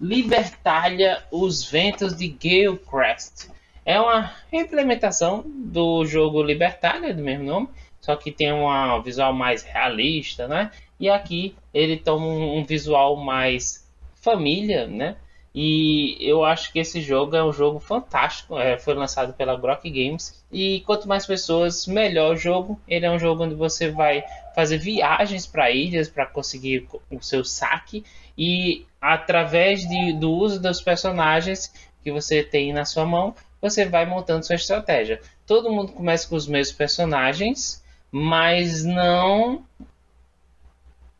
Libertalia Os Ventos de Galecrest. É uma implementação do jogo Libertália, do mesmo nome, só que tem um visual mais realista, né? E aqui ele toma um visual mais família, né? E eu acho que esse jogo é um jogo fantástico. É, foi lançado pela Grok Games. E quanto mais pessoas, melhor o jogo. Ele é um jogo onde você vai fazer viagens para ilhas para conseguir o seu saque. E através de, do uso dos personagens que você tem na sua mão, você vai montando sua estratégia. Todo mundo começa com os mesmos personagens, mas não.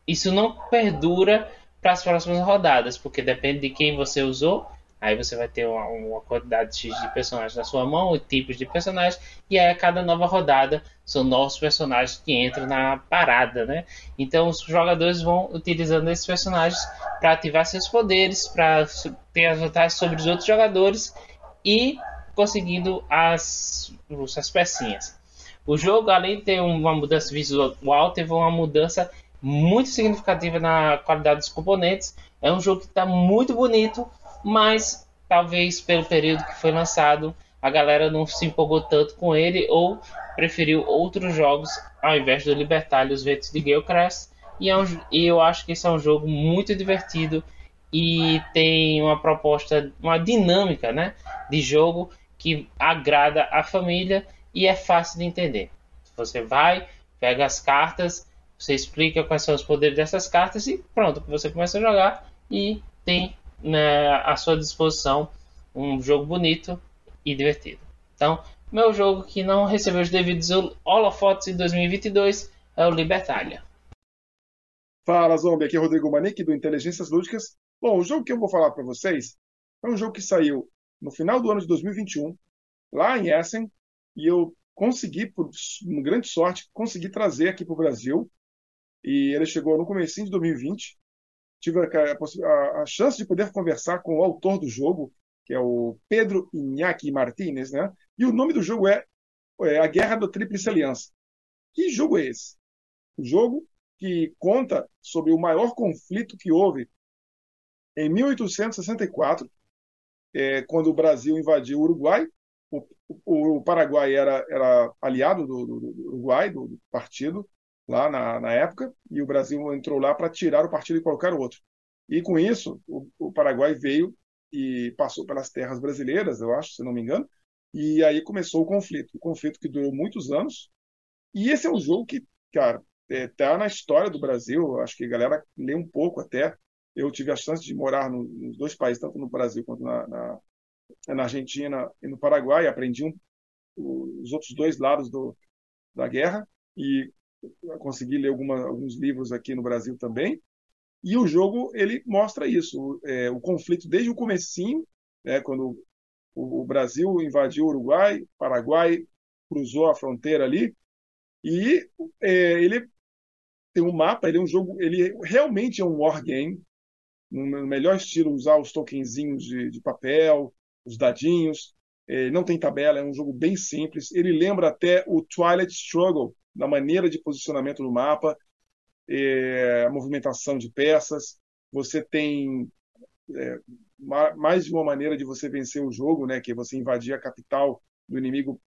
Isso não perdura para as próximas rodadas, porque depende de quem você usou. Aí você vai ter uma, uma quantidade de personagens na sua mão, tipos de personagens, e aí a cada nova rodada são novos personagens que entram na parada, né? Então os jogadores vão utilizando esses personagens para ativar seus poderes, para ter as vantagens sobre os outros jogadores e conseguindo as, as pecinhas. O jogo, além de ter uma mudança visual, teve uma mudança muito significativa na qualidade dos componentes. É um jogo que está muito bonito, mas talvez pelo período que foi lançado a galera não se empolgou tanto com ele ou preferiu outros jogos ao invés do Libertário, os Ventos de Galecrest. E, é um, e eu acho que esse é um jogo muito divertido e tem uma proposta, uma dinâmica né, de jogo que agrada a família e é fácil de entender. Você vai, pega as cartas, você explica quais são os poderes dessas cartas e pronto, você começa a jogar e tem né, à sua disposição um jogo bonito e divertido. Então, meu jogo que não recebeu os devidos holofotes em 2022 é o Libertalia. Fala, Zombie. Aqui é Rodrigo Manique, do Inteligências Lúdicas. Bom, o jogo que eu vou falar para vocês é um jogo que saiu no final do ano de 2021, lá em Essen, e eu consegui, por grande sorte, consegui trazer aqui para o Brasil. E ele chegou no começo de 2020. Tive a, a, a, chance de poder conversar com o autor do jogo, que é o Pedro Iñaki Martínez, né? E o nome do jogo é, é A Guerra da Tríplice Aliança. Que jogo é esse? O jogo que conta sobre o maior conflito que houve em 1864, é, quando o Brasil invadiu o Uruguai. O, o, o Paraguai era, era aliado do, do, do Uruguai, do, do, partido, lá na, na, época, e o Brasil entrou lá para tirar o partido e colocar outro. E com isso, o, o Paraguai veio e passou pelas terras brasileiras, eu acho, se não me engano, e aí começou o conflito. O conflito que durou muitos anos. E esse é um jogo que, cara, é, tá na história do Brasil. Acho que a galera lê um pouco até. Eu tive a chance de morar no, nos dois países, tanto no Brasil quanto na, na, na Argentina e no Paraguai. Aprendi um, os outros dois lados do, da guerra e consegui ler alguma, alguns livros aqui no Brasil também. E o jogo ele mostra isso, é, o conflito desde o comecinho, né, quando o, o Brasil invadiu o Uruguai, Paraguai cruzou a fronteira ali, e é, ele tem um mapa, ele é um jogo, ele realmente é um wargame, no melhor estilo, usar os tokenzinhos de, de papel, os dadinhos. É, não tem tabela, é um jogo bem simples. Ele lembra até o Twilight Struggle, na maneira de posicionamento do mapa, é, movimentação de peças. Você tem é, mais de uma maneira de você vencer o jogo, né, que é você invadir a capital do inimigo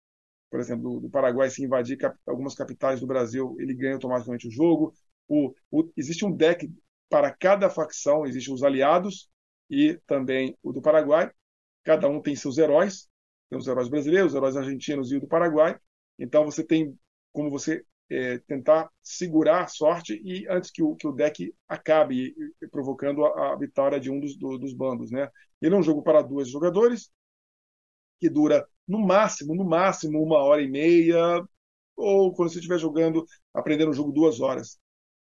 por exemplo, do Paraguai, se invadir cap algumas capitais do Brasil, ele ganha automaticamente o jogo. O, o, existe um deck para cada facção, existem os aliados e também o do Paraguai. Cada um tem seus heróis, tem os heróis brasileiros, os heróis argentinos e o do Paraguai. Então você tem como você é, tentar segurar a sorte e antes que o, que o deck acabe provocando a, a, vitória de um dos, do, dos bandos, né? Ele é um jogo para dois jogadores que dura no máximo, no máximo, uma hora e meia, ou quando você estiver jogando, aprendendo o jogo duas horas.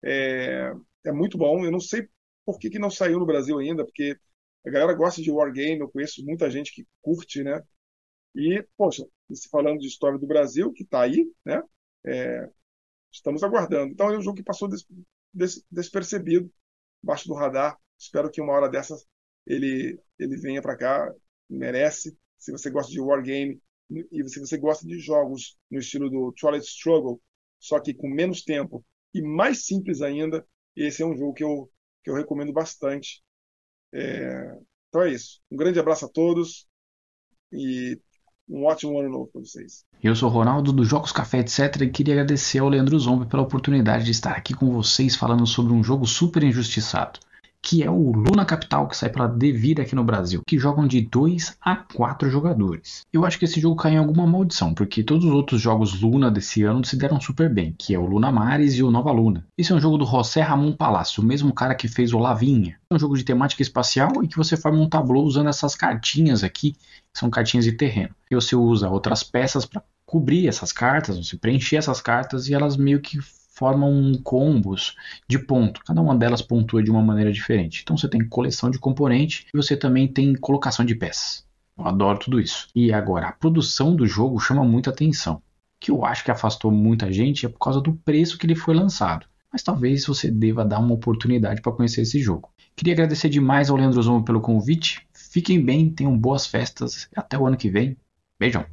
É, é muito bom. Eu não sei por que, que não saiu no Brasil ainda, porque a galera gosta de Wargame, eu conheço muita gente que curte, né? E, poxa, falando de história do Brasil, que está aí, né? É, estamos aguardando. Então é um jogo que passou des, des, despercebido, embaixo do radar. Espero que uma hora dessas ele, ele venha para cá, merece se você gosta de wargame e se você gosta de jogos no estilo do Twilight Struggle, só que com menos tempo e mais simples ainda, esse é um jogo que eu, que eu recomendo bastante. É... Então é isso. Um grande abraço a todos e um ótimo ano novo para vocês. Eu sou Ronaldo do Jogos Café Etc. e queria agradecer ao Leandro Zombi pela oportunidade de estar aqui com vocês falando sobre um jogo super injustiçado que é o Luna Capital, que sai pela Devir aqui no Brasil, que jogam de 2 a 4 jogadores. Eu acho que esse jogo caiu em alguma maldição, porque todos os outros jogos Luna desse ano se deram super bem, que é o Luna Mares e o Nova Luna. Esse é um jogo do José Ramon Palácio, o mesmo cara que fez o Lavinha. É um jogo de temática espacial e que você forma um tabuleau usando essas cartinhas aqui, são cartinhas de terreno. E você usa outras peças para cobrir essas cartas, você preencher essas cartas e elas meio que formam combos de ponto. Cada uma delas pontua de uma maneira diferente. Então você tem coleção de componente e você também tem colocação de peças. Eu adoro tudo isso. E agora, a produção do jogo chama muita atenção. Que eu acho que afastou muita gente é por causa do preço que ele foi lançado. Mas talvez você deva dar uma oportunidade para conhecer esse jogo. Queria agradecer demais ao Leandro Zomo pelo convite. Fiquem bem, tenham boas festas. Até o ano que vem. Beijão.